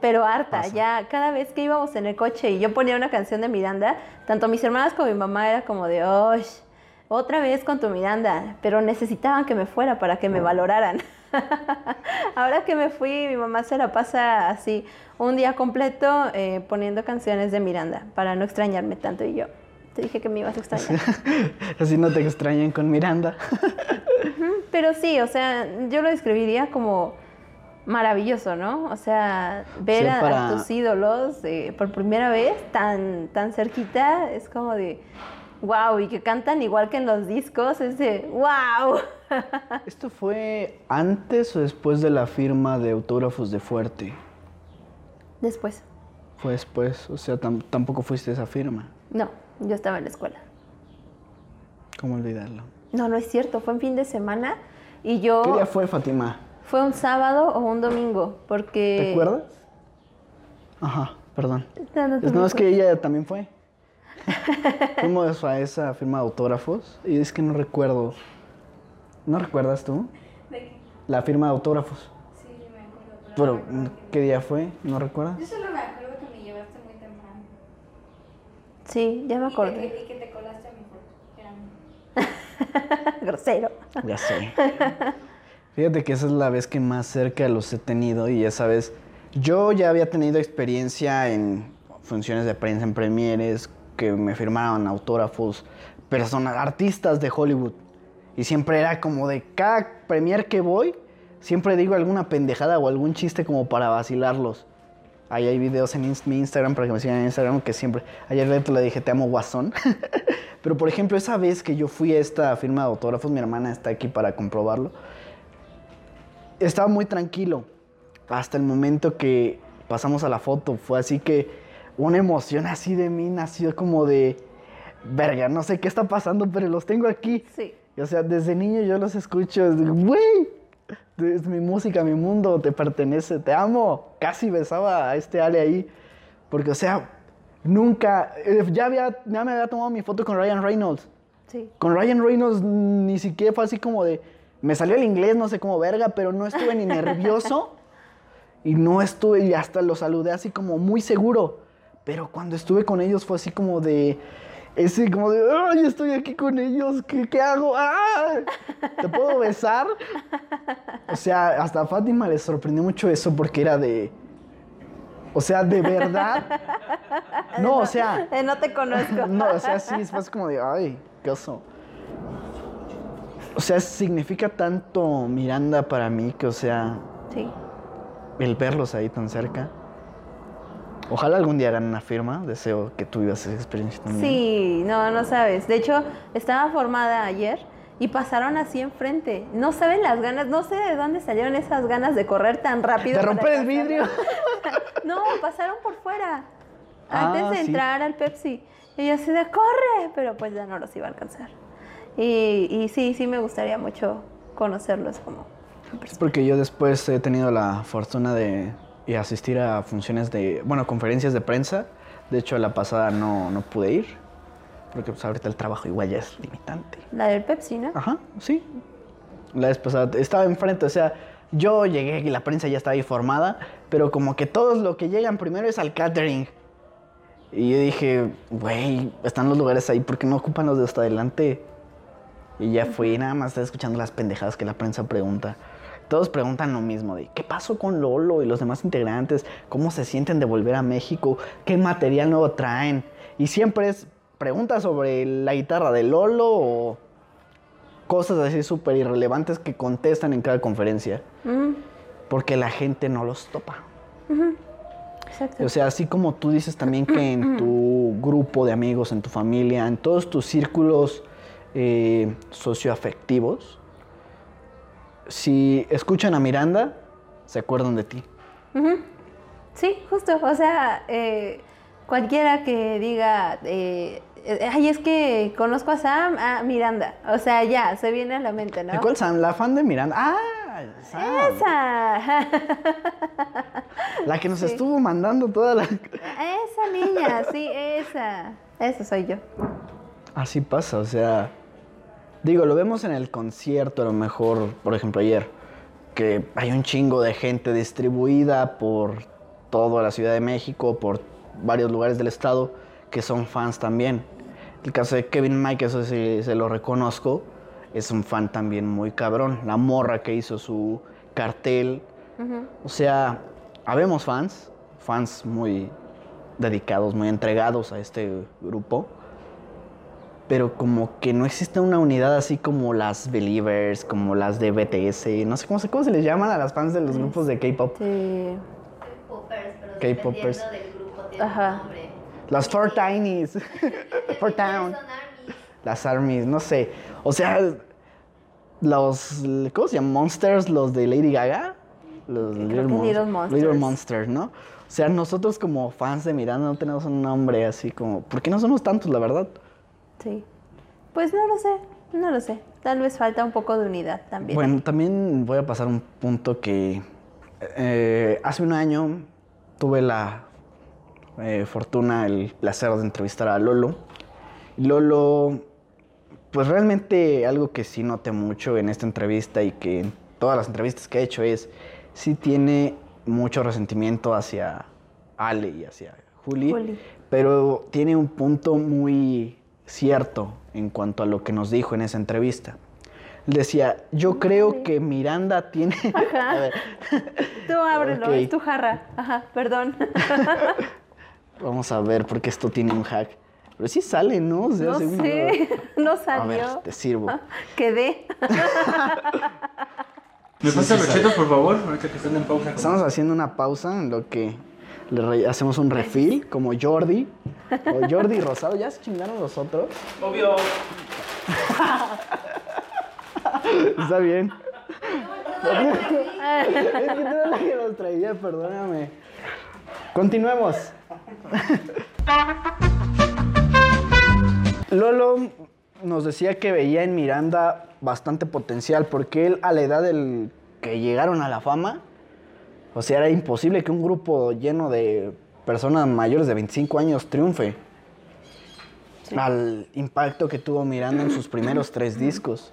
pero harta, Pasa. ya cada vez que íbamos en el coche y yo ponía una canción de Miranda, tanto mis hermanas como mi mamá era como de, ¡ay! Otra vez con tu Miranda, pero necesitaban que me fuera para que me valoraran. Ahora que me fui, mi mamá se la pasa así un día completo eh, poniendo canciones de Miranda para no extrañarme tanto y yo. Te dije que me ibas a extrañar. Así no te extrañan con Miranda. Pero sí, o sea, yo lo describiría como maravilloso, ¿no? O sea, ver Sí, a, tus ídolos eh, por primera vez tan, tan cerquita es como de wow, y que cantan igual que en los discos, es de wow. ¿Esto fue antes o después de la firma de autógrafos de Fuerte? Después. Fue después, o sea, tam- tampoco fuiste a esa firma. No, yo estaba en la escuela. ¿Cómo olvidarlo? No, no es cierto, fue en fin de semana y yo... ¿Qué día fue, Fátima? Fue un sábado o un domingo, porque... ¿Te acuerdas? Ajá, perdón. No, no Es- No, es que ella también fue. Fuimos a esa firma de autógrafos y es que no recuerdo. ¿No recuerdas tú? ¿De qué? La firma de autógrafos. Sí, me acuerdo. Pero, no acuerdo ¿qué día fue? ¿No recuerdas? Yo solo me acuerdo que me llevaste muy temprano. Sí, ya me Y acordé. que, y que te colaste a mi foto. Grosero. Ya sé. Fíjate que esa es la vez que más cerca los he tenido y esa vez yo ya había tenido experiencia en funciones de prensa en premieres, que me firmaban autógrafos, personas, artistas de Hollywood. Y siempre era como de cada premier que voy, siempre digo alguna pendejada o algún chiste como para vacilarlos. Ahí hay videos en mi Instagram para que me sigan en Instagram que siempre. Ayer le dije, te amo, guasón. Pero por ejemplo, esa vez que yo fui a esta firma de autógrafos, mi hermana está aquí para comprobarlo. Estaba muy tranquilo. Hasta el momento que pasamos a la foto. Fue así que una emoción así de mí nació como de. Verga, no sé qué está pasando, pero los tengo aquí. Sí. O sea, desde niño yo los escucho, güey, es mi música, mi mundo, te pertenece, te amo. Casi besaba a este Ale ahí, porque, o sea, nunca, eh, ya, había, ya me había tomado mi foto con Ryan Reynolds. Sí. Con Ryan Reynolds ni siquiera fue así como de, me salió el inglés, no sé cómo verga, pero no estuve ni nervioso y no estuve, y hasta lo saludé así como muy seguro. Pero cuando estuve con ellos fue así como de, ese como de, ay, estoy aquí con ellos, ¿qué, qué hago? ¡Ah! ¿Te puedo besar? O sea, hasta a Fátima le sorprendió mucho eso porque era de, o sea, de verdad. No, o sea, Eh, no te conozco. no, o sea, sí, es más como de, ay, qué oso. O sea, significa tanto Miranda para mí que, o sea, Sí. el verlos ahí tan cerca. Ojalá algún día hagan una firma. Deseo que tú vivas esa experiencia también. Sí, no, no sabes. De hecho, estaba formada ayer y pasaron así enfrente. No saben las ganas, no sé de dónde salieron esas ganas de correr tan rápido. De romper el vidrio. No, pasaron por fuera. Ah, Antes de sí. entrar al Pepsi. Y yo así de corre, pero pues ya no los iba a alcanzar. Y, y sí, sí me gustaría mucho conocerlos como. Porque yo después he tenido la fortuna de y asistir a funciones de, bueno, conferencias de prensa. De hecho, la pasada no, no pude ir. Porque pues ahorita el trabajo igual ya es limitante. La del Pepsi, ¿no? Ajá, sí. La vez pasada estaba enfrente, o sea, yo llegué y la prensa ya estaba ahí formada, pero como que todos lo que llegan primero es al catering. Y yo dije, güey, están los lugares ahí, ¿por qué no ocupan los de hasta adelante? Y ya fui, nada más estaba escuchando las pendejadas que la prensa pregunta. Todos preguntan lo mismo, de qué pasó con Lolo y los demás integrantes, cómo se sienten de volver a México, qué material nuevo traen. Y siempre es preguntas sobre la guitarra de Lolo o cosas así súper irrelevantes que contestan en cada conferencia, porque la gente no los topa. Exacto. O sea, así como tú dices también que en tu grupo de amigos, en tu familia, en todos tus círculos eh, socioafectivos, si escuchan a Miranda, se acuerdan de ti. Sí, justo. O sea, eh, cualquiera que diga, eh, eh, ay, es que conozco a Sam, a Miranda. O sea, ya, se viene a la mente, ¿no? ¿De cuál Sam? La fan de Miranda. Ah, Sam. Esa. La que nos Sí. estuvo mandando toda la... esa niña, sí, esa. Esa soy yo. Así pasa, o sea, digo, lo vemos en el concierto, a lo mejor, por ejemplo, ayer, que hay un chingo de gente distribuida por toda la Ciudad de México, por varios lugares del estado, que son fans también. El caso de Kevin Mike, eso sí se lo reconozco, es un fan también muy cabrón. La morra que hizo su cartel, o sea, habemos fans, fans muy dedicados, muy entregados a este grupo, pero como que no existe una unidad así como las Believers, como las de BTS, no sé cómo se, cómo se les llaman a las fans de los grupos de K-pop. Sí. K-popers, Ajá. nombre. Las Four Tinies, Four Town, las Armies, no sé. O sea, los, ¿cómo se llaman? Monsters, los de Lady Gaga. Los Creo Little, que Mon- Little Monsters. Little Monsters, ¿no? O sea, nosotros como fans de Miranda no tenemos un nombre así como... ¿Por qué no somos tantos, la verdad? Sí. Pues no lo sé, no lo sé. Tal vez falta un poco de unidad también. Bueno, también voy a pasar un punto que eh, hace un año tuve la eh, fortuna, el placer de entrevistar a Lolo. Lolo, pues realmente algo que sí noté mucho en esta entrevista y que en todas las entrevistas que he hecho es, sí tiene mucho resentimiento hacia Ale y hacia Juli, Juli. pero tiene un punto muy cierto en cuanto a lo que nos dijo en esa entrevista. Él decía, yo creo que Miranda tiene... A ver, Tú ábrelo, Ok. es tu jarra. Ajá, perdón. vamos a ver porque esto tiene un hack. Pero sí sale, ¿no? O sea, no según sé, no salió. A ver, te sirvo. Quedé. ¿Me pasa los chetos, por favor? Ahorita que están en pausa. Estamos haciendo una pausa en lo que le re- hacemos un refill, como Jordi. O Jordi Rosado. ¿Ya se chingaron los otros? Obvio. Está bien. es que tú eras la que los traía, perdóname. Continuemos. Lolo nos decía que veía en Miranda bastante potencial porque él a la edad del que llegaron a la fama, o sea, era imposible que un grupo lleno de personas mayores de 25 años triunfe. Al impacto que tuvo Miranda en sus primeros tres discos.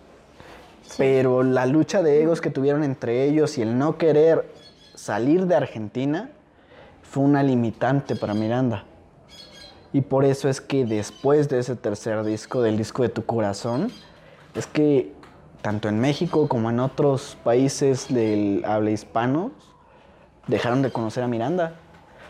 Pero la lucha de egos que tuvieron entre ellos y el no querer salir de Argentina fue una limitante para Miranda. Y por eso es que después de ese tercer disco, del disco de Tu Corazón, es que tanto en México como en otros países del habla hispano dejaron de conocer a Miranda.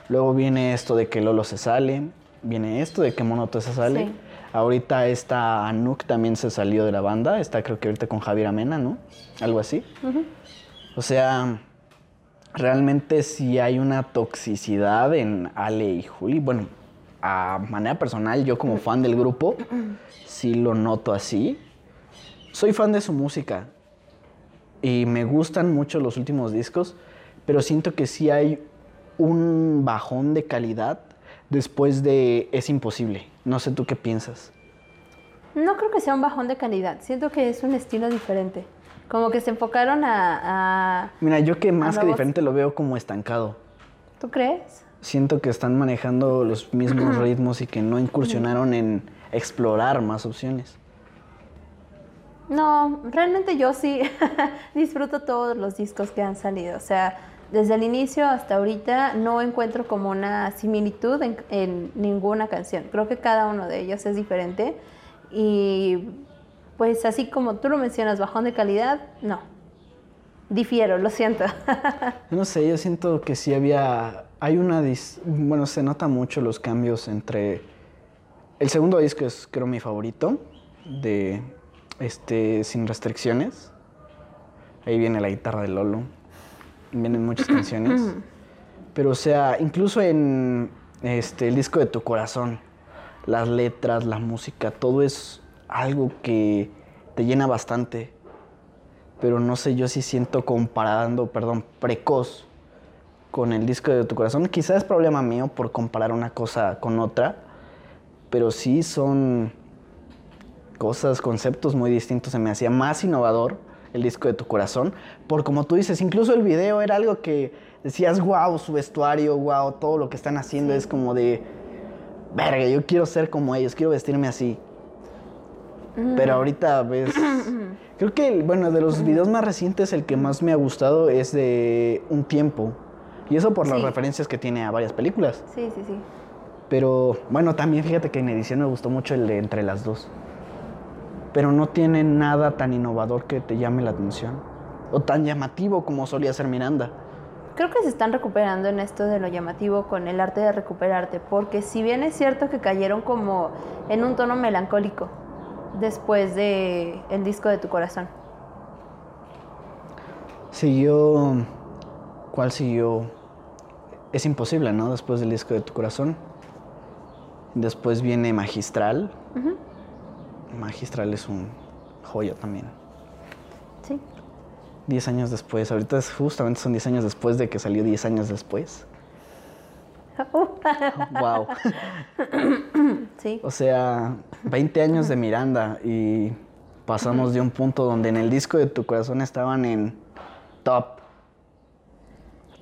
Luego viene esto de que Lolo se sale, viene esto de que Monoto se sale. Sí. Ahorita esta Anuk también se salió de la banda, está creo que ahorita con Javier Amena, ¿no? Algo así. O sea, realmente sí hay una toxicidad en Ale y Juli. Bueno, a manera personal, yo como fan del grupo, sí lo noto así. Soy fan de su música y me gustan mucho los últimos discos, pero siento que sí hay un bajón de calidad después de Es Imposible. No sé tú qué piensas. No creo que sea un bajón de calidad. Siento que es un estilo diferente. Como que se enfocaron a. a- Mira, yo que más que diferente lo veo como estancado. ¿Tú crees? Siento que están manejando los mismos ritmos y que no incursionaron en explorar más opciones. No, realmente yo sí disfruto todos los discos que han salido. O sea, desde el inicio hasta ahorita no encuentro como una similitud en, ninguna canción. Creo que cada uno de ellos es diferente. Y pues así como tú lo mencionas, bajón de calidad, no. Difiero, lo siento. No sé, yo siento que sí había. Hay una. dis- Bueno, se nota mucho los cambios entre. El segundo disco es, creo, mi favorito. De. Este. Sin restricciones. Ahí viene la guitarra de Lolo. Vienen muchas canciones. Pero, o sea, incluso en. Este. El disco de tu corazón. Las letras, la música, todo es algo que te llena bastante pero no sé, yo sí siento comparando, perdón, precoz con el disco de tu corazón. Quizás es problema mío por comparar una cosa con otra, pero sí son cosas, conceptos muy distintos. Se me hacía más innovador el disco de tu corazón, por como tú dices, incluso el video era algo que decías, wow, su vestuario, wow, todo lo que están haciendo es como de, verga, yo quiero ser como ellos, quiero vestirme así. Pero ahorita ves. Creo que, bueno, de los videos más recientes, el que más me ha gustado es de Un Tiempo. Y eso por las referencias que tiene a varias películas. sí, sí, sí. Pero, bueno, también fíjate que en edición me gustó mucho el de Entre las dos. Pero no tiene nada tan innovador que te llame la atención. O tan llamativo como solía ser Miranda. Creo que se están recuperando en esto de lo llamativo con el arte de recuperarte, porque si bien es cierto que cayeron como en un tono melancólico después de el disco de tu corazón. Siguió. ¿Cuál siguió? Es imposible, ¿no? Después del disco de tu corazón. Después viene Magistral. Magistral es un joya también. Sí. 10 años después. Ahorita es justamente son 10 años después de que salió 10 años después. wow. Sí. O sea, 20 años de Miranda y pasamos de un punto donde en el disco de tu corazón estaban en top.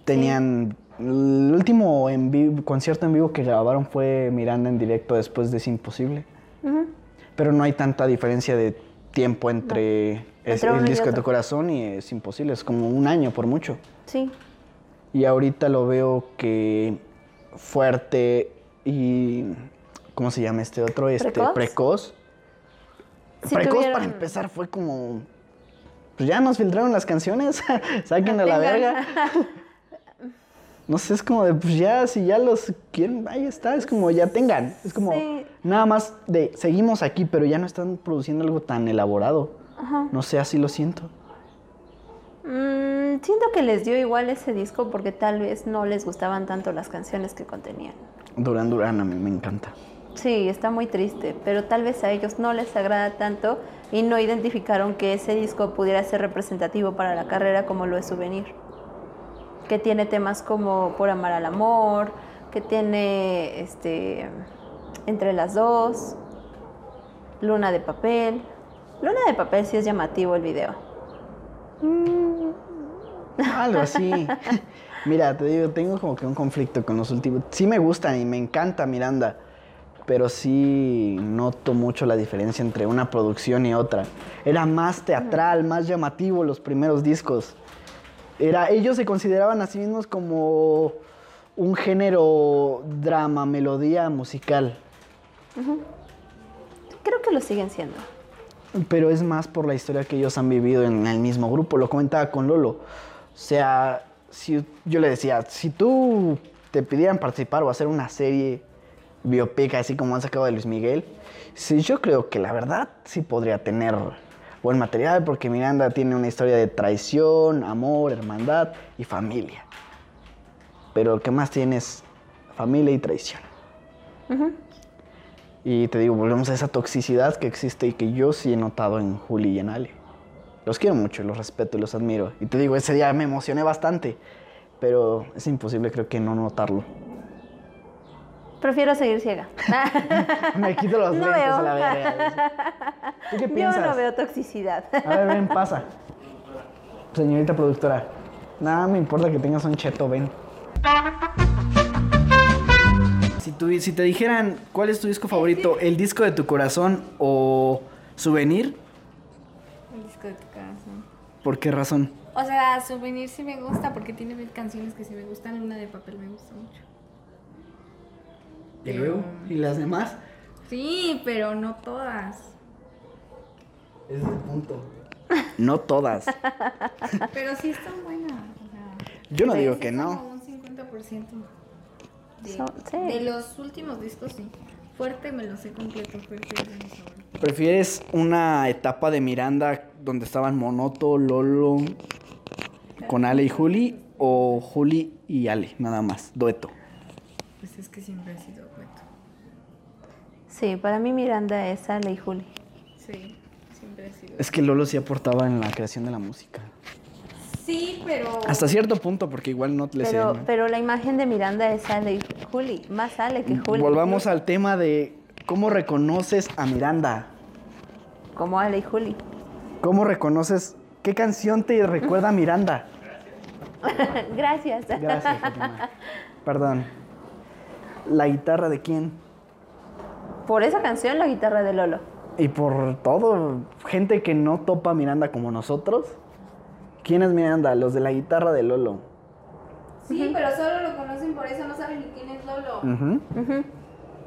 Tenían el último en vivo- concierto en vivo que grabaron fue Miranda en directo después de Es Imposible. Ujú. Pero no hay tanta diferencia de tiempo entre es- Entre uno el disco de tu corazón y Es Imposible. Es como un año por mucho. Sí. Y ahorita lo veo que fuerte y. ¿Cómo se llama este otro? Este, ¿Precoz? precoz. Sí precoz tuvieron- para empezar fue como. Pues ya nos filtraron las canciones, saquen a la verga. No sé, es como de, pues ya, si ya los quieren, ahí está, es como ya tengan. Es como Sí. nada más de, seguimos aquí, pero ya no están produciendo algo tan elaborado. No sé, así lo siento. Mm, siento que les dio igual ese disco porque tal vez no les gustaban tanto las canciones que contenían. Duran Duran a mí me encanta. Sí, está muy triste, pero tal vez a ellos no les agrada tanto y no identificaron que ese disco pudiera ser representativo para la carrera como lo es Souvenir. Que tiene temas como Por amar al amor, que tiene este Entre las dos, Luna de papel. Luna de papel sí es llamativo el video. Algo así. Mira, te digo, tengo como que un conflicto con los últimos. Sí me gustan y me encanta Miranda, pero sí noto mucho la diferencia entre una producción y otra. Era más teatral, más llamativo los primeros discos. Era, ellos se consideraban a sí mismos como un género drama, melodía musical. Creo que lo siguen siendo. Pero es más por la historia que ellos han vivido en el mismo grupo. Lo comentaba con Lolo. O sea, si, yo le decía, si tú te pidieran participar o hacer una serie biopic así como han sacado de Luis Miguel, sí, yo creo que la verdad sí podría tener buen material porque Miranda tiene una historia de traición, amor, hermandad y familia. Pero lo que más tiene es familia y traición. Y te digo, volvemos a esa toxicidad que existe y que yo sí he notado en Juli y en Ale. Los quiero mucho, los respeto y los admiro. Y te digo, ese día me emocioné bastante, pero es imposible creo que no notarlo. Prefiero seguir ciega. Me quito los No lentes veo. a la verga. ¿Tú qué Yo piensas? no veo toxicidad. A ver, ven, pasa. Señorita productora. Nada me importa que tengas un cheto, ven. Si, tu- si te dijeran cuál es tu disco favorito, el disco de tu corazón o Souvenir, El disco de tu corazón. ¿por qué razón? O sea, Souvenir sí me gusta porque tiene mil canciones que sí me gustan. Luna de papel me gusta mucho. ¿Y luego? ¿Y las demás? Sí, pero no todas. Ese es el punto. No todas. Pero sí están buenas. O sea, Yo no digo que como no. un 50%. De, sí. de los últimos discos, sí. Fuerte me lo sé completo. Fuerte de. ¿Prefieres una etapa de Miranda donde estaban Monoto, Lolo, con Ale y Juli o Juli y Ale, nada más, dueto? Pues es que siempre ha sido. Sí, para mí Miranda es Ale y Juli. Sí, siempre ha sido. Es que Lolo sí aportaba en la creación de la música. Sí, pero. Hasta cierto punto, porque igual no le Pero, sé, ¿no? pero la imagen de Miranda es Ale y Juli. Más Ale que Juli. Volvamos al tema de cómo reconoces a Miranda. Como Ale y Juli. ¿Cómo reconoces qué canción te recuerda a Miranda? Gracias. Gracias, Fátima. Perdón. ¿La guitarra de quién? Por esa canción, la guitarra de Lolo. Y por todo, gente que no topa Miranda como nosotros. ¿Quién es Miranda? Los de la guitarra de Lolo. Sí, pero solo lo conocen por eso, no saben ni quién es Lolo. Ujú.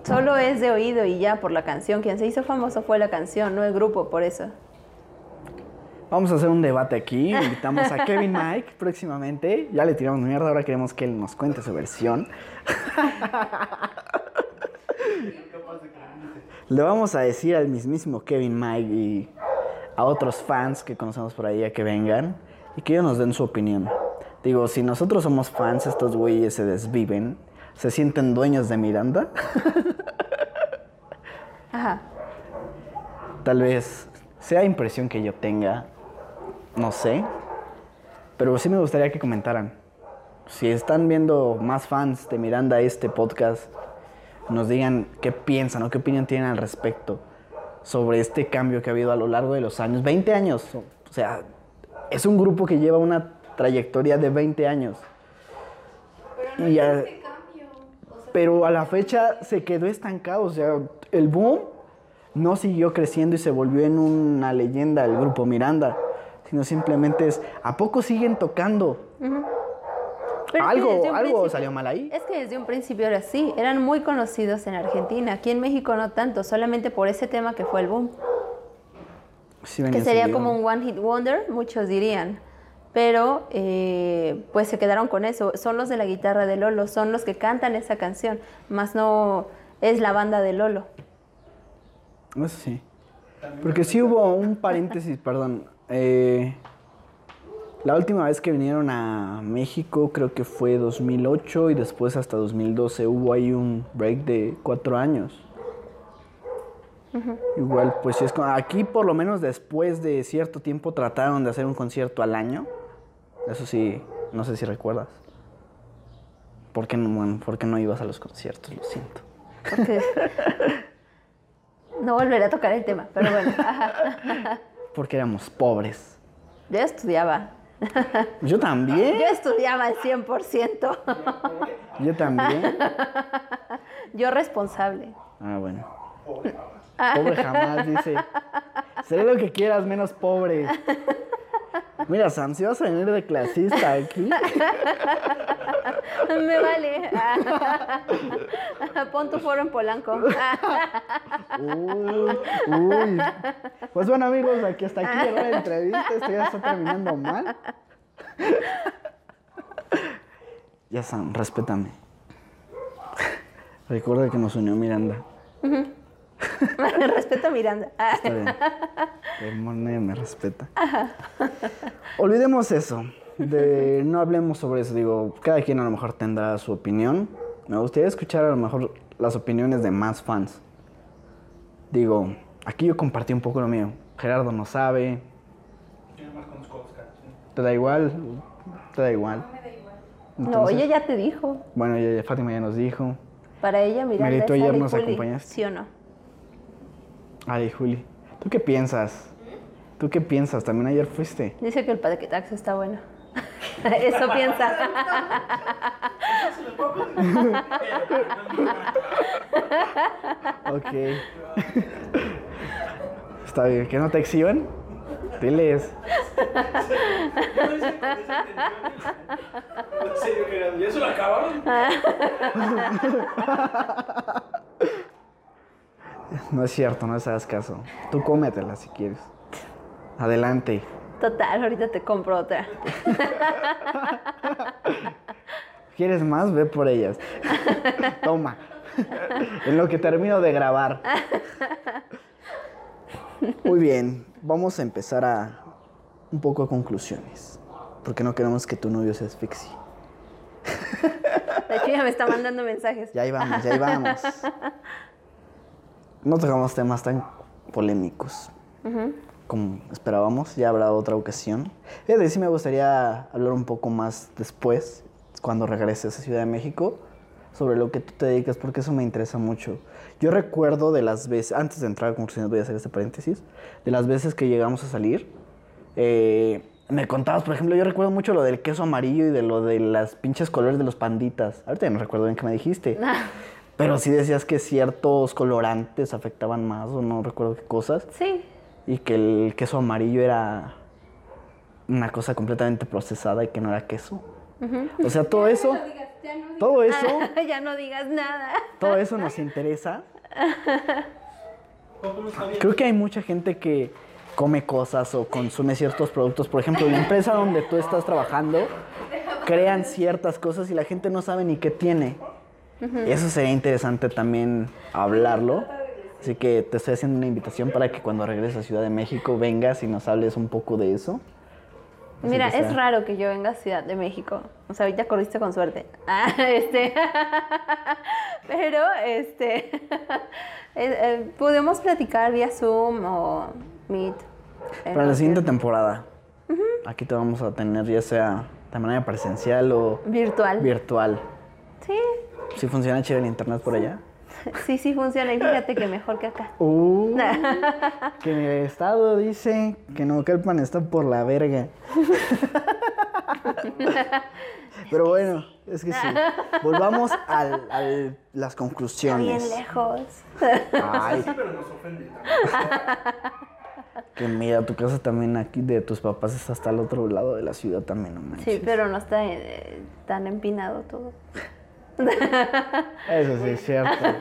Solo es de oído y ya por la canción. Quien se hizo famoso fue la canción, no el grupo, por eso. Vamos a hacer un debate aquí. Invitamos a Kevin Mike próximamente. Ya le tiramos mierda, ahora queremos que él nos cuente su versión. Le vamos a decir al mismísimo Kevin Mike y a otros fans que conocemos por ahí a que vengan y que ellos nos den su opinión. Digo, si nosotros somos fans, estos güeyes se desviven, se sienten dueños de Miranda. Ajá. Tal vez sea impresión que yo tenga, no sé. Pero sí me gustaría que comentaran. Si están viendo más fans de Miranda este podcast, nos digan qué piensan o qué opinión tienen al respecto sobre este cambio que ha habido a lo largo de los años. 20 años. O sea, es un grupo que lleva una trayectoria de 20 años. Y ya- pero a la fecha se quedó estancado. O sea, el boom no siguió creciendo y se volvió en una leyenda el grupo Miranda. Sino simplemente es, ¿a poco siguen tocando? Pero es algo algo salió mal ahí. Es que desde un principio era así, eran muy conocidos en Argentina, aquí en México no tanto, solamente por ese tema que fue el boom. Sí Que sería como un one hit wonder, muchos dirían. Pero eh, pues se quedaron con eso. Son los de la guitarra de Lolo, son los que cantan esa canción, más no es la banda de Lolo. Eso sí. Porque sí hubo un paréntesis, perdón. eh, la última vez que vinieron a México creo que fue 2008 y después hasta 2012 hubo ahí un break de cuatro años. Igual, pues sí es como- aquí por lo menos después de cierto tiempo trataron de hacer un concierto al año. Eso sí, no sé si recuerdas. ¿Por qué no, bueno, por qué no ibas a los conciertos? Lo siento. Porque no volveré a tocar el tema, pero bueno. Porque éramos pobres. Yo estudiaba. Yo también. Yo estudiaba al 100%. Yo también. Yo responsable. Ah, bueno. Pobre jamás, dice. Seré lo que quieras, menos pobre. Mira, Sam, si vas a venir de clasista aquí, Me vale. Pon tu foro en Polanco. uy, uy. Pues bueno, amigos, aquí hasta aquí llegó la entrevista. Esto ya está terminando mal. Ya, Sam, respétame. Recuerda que nos unió Miranda. Respeto a Miranda. Está bien. El Monet me respeta. Olvidemos eso. De, no hablemos sobre eso. Digo, cada quien a lo mejor tendrá su opinión. Me gustaría escuchar a lo mejor las opiniones de más fans. Digo, aquí yo compartí un poco lo mío. Gerardo no sabe. ¿Te da igual? ¿Te da igual? No, Entonces, ella ya te dijo. Bueno, ya, ya Fátima ya nos dijo. Para ella, Miranda Merito, ayer nos acompañaste. ¿Sí o no? Ay, Juli. ¿Tú qué piensas? ¿Tú qué piensas? También ayer fuiste. Dice que el paquetax está bueno. Eso piensa. Ok. Está bien, que no te exhiban. Diles. En serio, Gerardo, ¿ya se lo acabaron? No es cierto, no les hagas caso. Tú cómetela si quieres. Adelante. Total, ahorita te compro otra. ¿Quieres más? Ve por ellas. Toma. En lo que termino de grabar. Muy bien, vamos a empezar a un poco a conclusiones. Porque no queremos que tu novio se asfixie. De hecho, ya me está mandando mensajes. Ya ahí vamos, ya ahí vamos. No tocamos temas tan polémicos como esperábamos. Ya habrá otra ocasión. Fíjate, sí me gustaría hablar un poco más después, cuando regreses a Ciudad de México, sobre lo que tú te dedicas, porque eso me interesa mucho. Yo recuerdo de las veces, antes de entrar a conclusiones, voy a hacer este paréntesis, de las veces que llegamos a salir. eh, me contabas, por ejemplo, yo recuerdo mucho lo del queso amarillo y de lo de las pinches colores de los panditas. Ahorita ya no recuerdo bien qué me dijiste. Pero sí decías que ciertos colorantes afectaban más o no recuerdo qué cosas. Sí. Y que el queso amarillo era una cosa completamente procesada y que no era queso. O sea, todo eso, todo eso, ya no digas nada. todo eso nos interesa. ¿Cómo no? Creo que hay mucha gente que come cosas o consume ciertos productos. Por ejemplo, la empresa donde tú estás trabajando crean ciertas cosas y la gente no sabe ni qué tiene. Eso sería interesante también hablarlo. Así que te estoy haciendo una invitación para que cuando regreses a Ciudad de México vengas y nos hables un poco de eso. Así Mira, es raro que yo venga a Ciudad de México. O sea, ahorita corriste con suerte. Ah, este. Pero, este. eh, eh, podemos platicar vía Zoom o Meet. Para la siguiente temporada. Aquí te vamos a tener ya sea de manera presencial o Virtual. virtual. sí, ¿Sí funciona chido el internet por allá? sí, sí funciona. Y fíjate que mejor que acá. Uh, que el estado dice que Naucalpan está por la verga. Pero bueno, es que sí. Volvamos al- a las Bien conclusiones. lejos. Ay, Sí, pero nos ofende. que mira, tu casa también aquí de tus papás está hasta el otro lado de la ciudad también, no manches. Sí, pero no está eh, tan empinado todo. Eso sí es cierto. Se-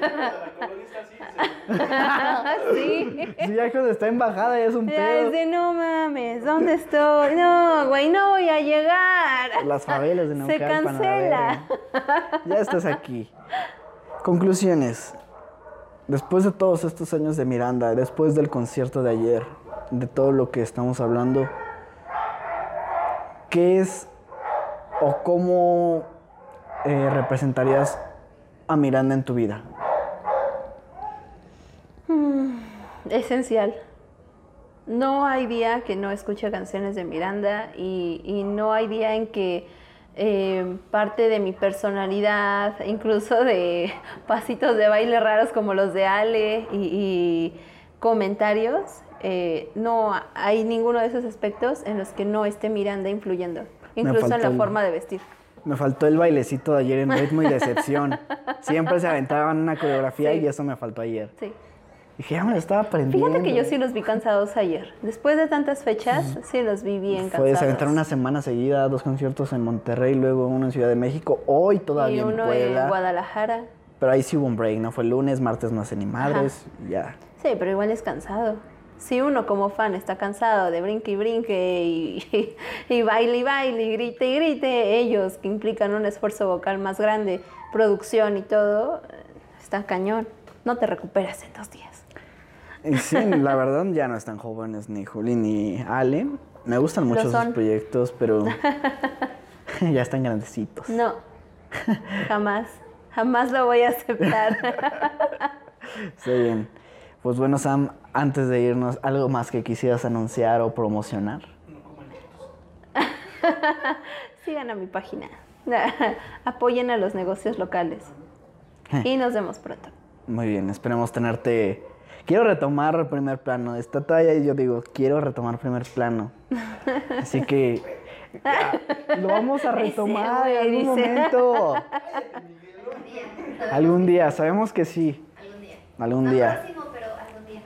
sí. Sí, ya cuando está en bajada ya es un Ya pedo. es de no mames, ¿dónde estoy? No, güey, no voy a llegar. Las favelas de Se Naucalpan. la cancela. Ya estás aquí. Conclusiones. Después de todos estos años de Miranda, después del concierto de ayer, de todo lo que estamos hablando, ¿qué es o cómo eh, representarías a Miranda en tu vida? Esencial. No hay día que no escuche canciones de Miranda y, y no hay día en que eh, parte de mi personalidad, incluso de pasitos de baile raros como los de Ale y, y comentarios, eh, no hay ninguno de esos aspectos en los que no esté Miranda influyendo, incluso en la forma de vestir. Me faltó el bailecito de ayer en ritmo y decepción. Siempre se aventaban una coreografía Sí. y eso me faltó ayer. Sí. Dije, ya me lo estaba aprendiendo. Fíjate que yo sí los vi cansados ayer. Después de tantas fechas, sí los vi bien Fue, cansados. se aventaron una semana seguida, dos conciertos en Monterrey, luego uno en Ciudad de México, hoy y todavía en uno Puebla. en Guadalajara. Pero ahí sí hubo un break, ¿no? Fue lunes, martes no hace ni madres, y ya. Sí, pero igual es cansado. Si uno como fan está cansado de brinque y brinque y, y baile y baile y grite y grite, ellos que implican un esfuerzo vocal más grande, producción y todo, eh, está cañón. No te recuperas en dos días. Y sí, la verdad ya no están jóvenes ni Juli ni Ale. Me gustan mucho sus proyectos, pero ya están grandecitos. No, jamás, jamás lo voy a aceptar. Está bien. Pues bueno, Sam, antes de irnos, ¿algo más que quisieras anunciar o promocionar? Sigan a mi página. Apoyen a los negocios locales. Y nos vemos pronto. Muy bien, esperemos tenerte. Quiero retomar el primer plano. Esta talla y yo digo, quiero retomar primer plano. Así que ah, lo vamos a retomar en algún momento. Algún día, sabemos que sí. Algún día. Algún día. próximo, pero algún día.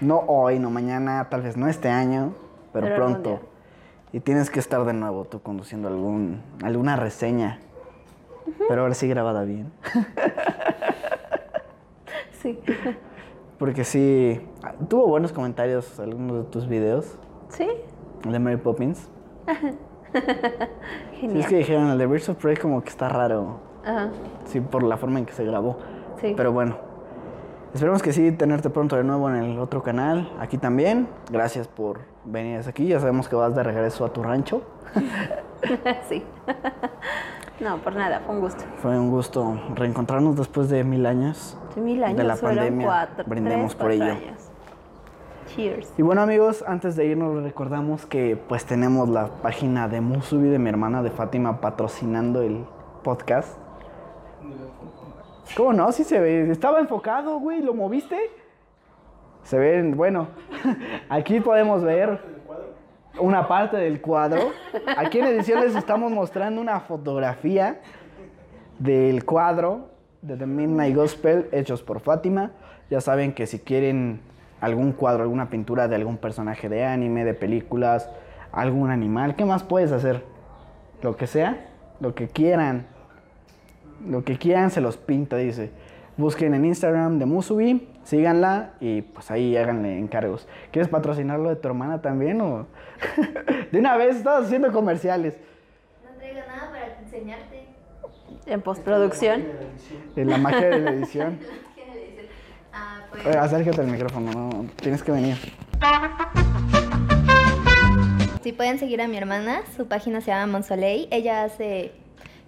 No hoy, no mañana, tal vez no este año, pero, pronto. Y tienes que estar de nuevo tú conduciendo algún, alguna reseña. Pero ahora sí grabada bien. Sí. Porque sí, tuvo buenos comentarios algunos de tus videos. Sí, El de Mary Poppins. Sí, genial. es que dijeron, el de Birds of Prey como que está raro. Ajá, Sí, por la forma en que se grabó. sí. Pero bueno, esperemos que sí, tenerte pronto de nuevo en el otro canal. Aquí también. Gracias por venir aquí. Ya sabemos que vas de regreso a tu rancho. sí. no, por nada, fue un gusto. Fue un gusto reencontrarnos después de mil años. Sí, mil años, De la pandemia. cuatro, Brindemos tres, por ello. años. Cheers. Y bueno amigos, antes de irnos recordamos que pues tenemos la página de Musubi de mi hermana de Fátima patrocinando el podcast. ¿Cómo no? Sí se ve. Estaba enfocado, güey. ¿Lo moviste? Se ven, bueno. Aquí podemos ver una parte del cuadro. Aquí en edición les estamos mostrando una fotografía del cuadro de The Midnight Gospel hechos por Fátima. Ya saben que si quieren algún cuadro, alguna pintura de algún personaje de anime, de películas, algún animal, ¿qué más puedes hacer? Lo que sea, lo que quieran. Lo que quieran se los pinta, dice. Busquen en Instagram de Musubi, síganla y pues ahí háganle encargos. ¿Quieres patrocinarlo de tu hermana también o...? de una vez estás haciendo comerciales. No traigo nada para enseñarte. En postproducción. En la magia de la edición. Ah, pues. Acércate al micrófono, no, tienes que venir. Si pueden seguir a mi hermana, su página se llama Monsoleil. Ella hace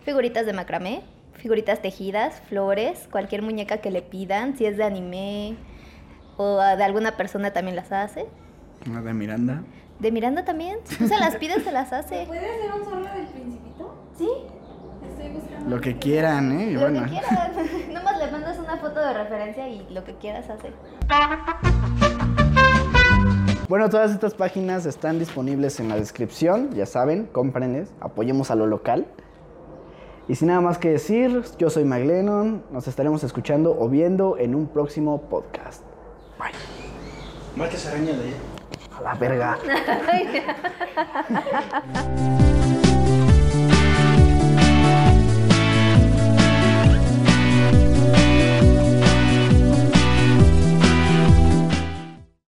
figuritas de macramé, figuritas tejidas, flores, cualquier muñeca que le pidan, si es de anime o de alguna persona también las hace. Una de Miranda. De Miranda también. Si tú se las pides, se las hace. ¿Puede ser un zorro del principito? Sí, Estoy buscando. Lo que quieran, ¿eh? Y lo bueno. que quieras. Nomás le mandas una foto de referencia y lo que quieras hace. Bueno, todas estas páginas están disponibles en la descripción, ya saben, cómprenles, apoyemos a lo local. Y sin nada más que decir, yo soy Maglenon, nos estaremos escuchando o viendo en un próximo podcast. Bye. Esa araña de. A la verga. Ay,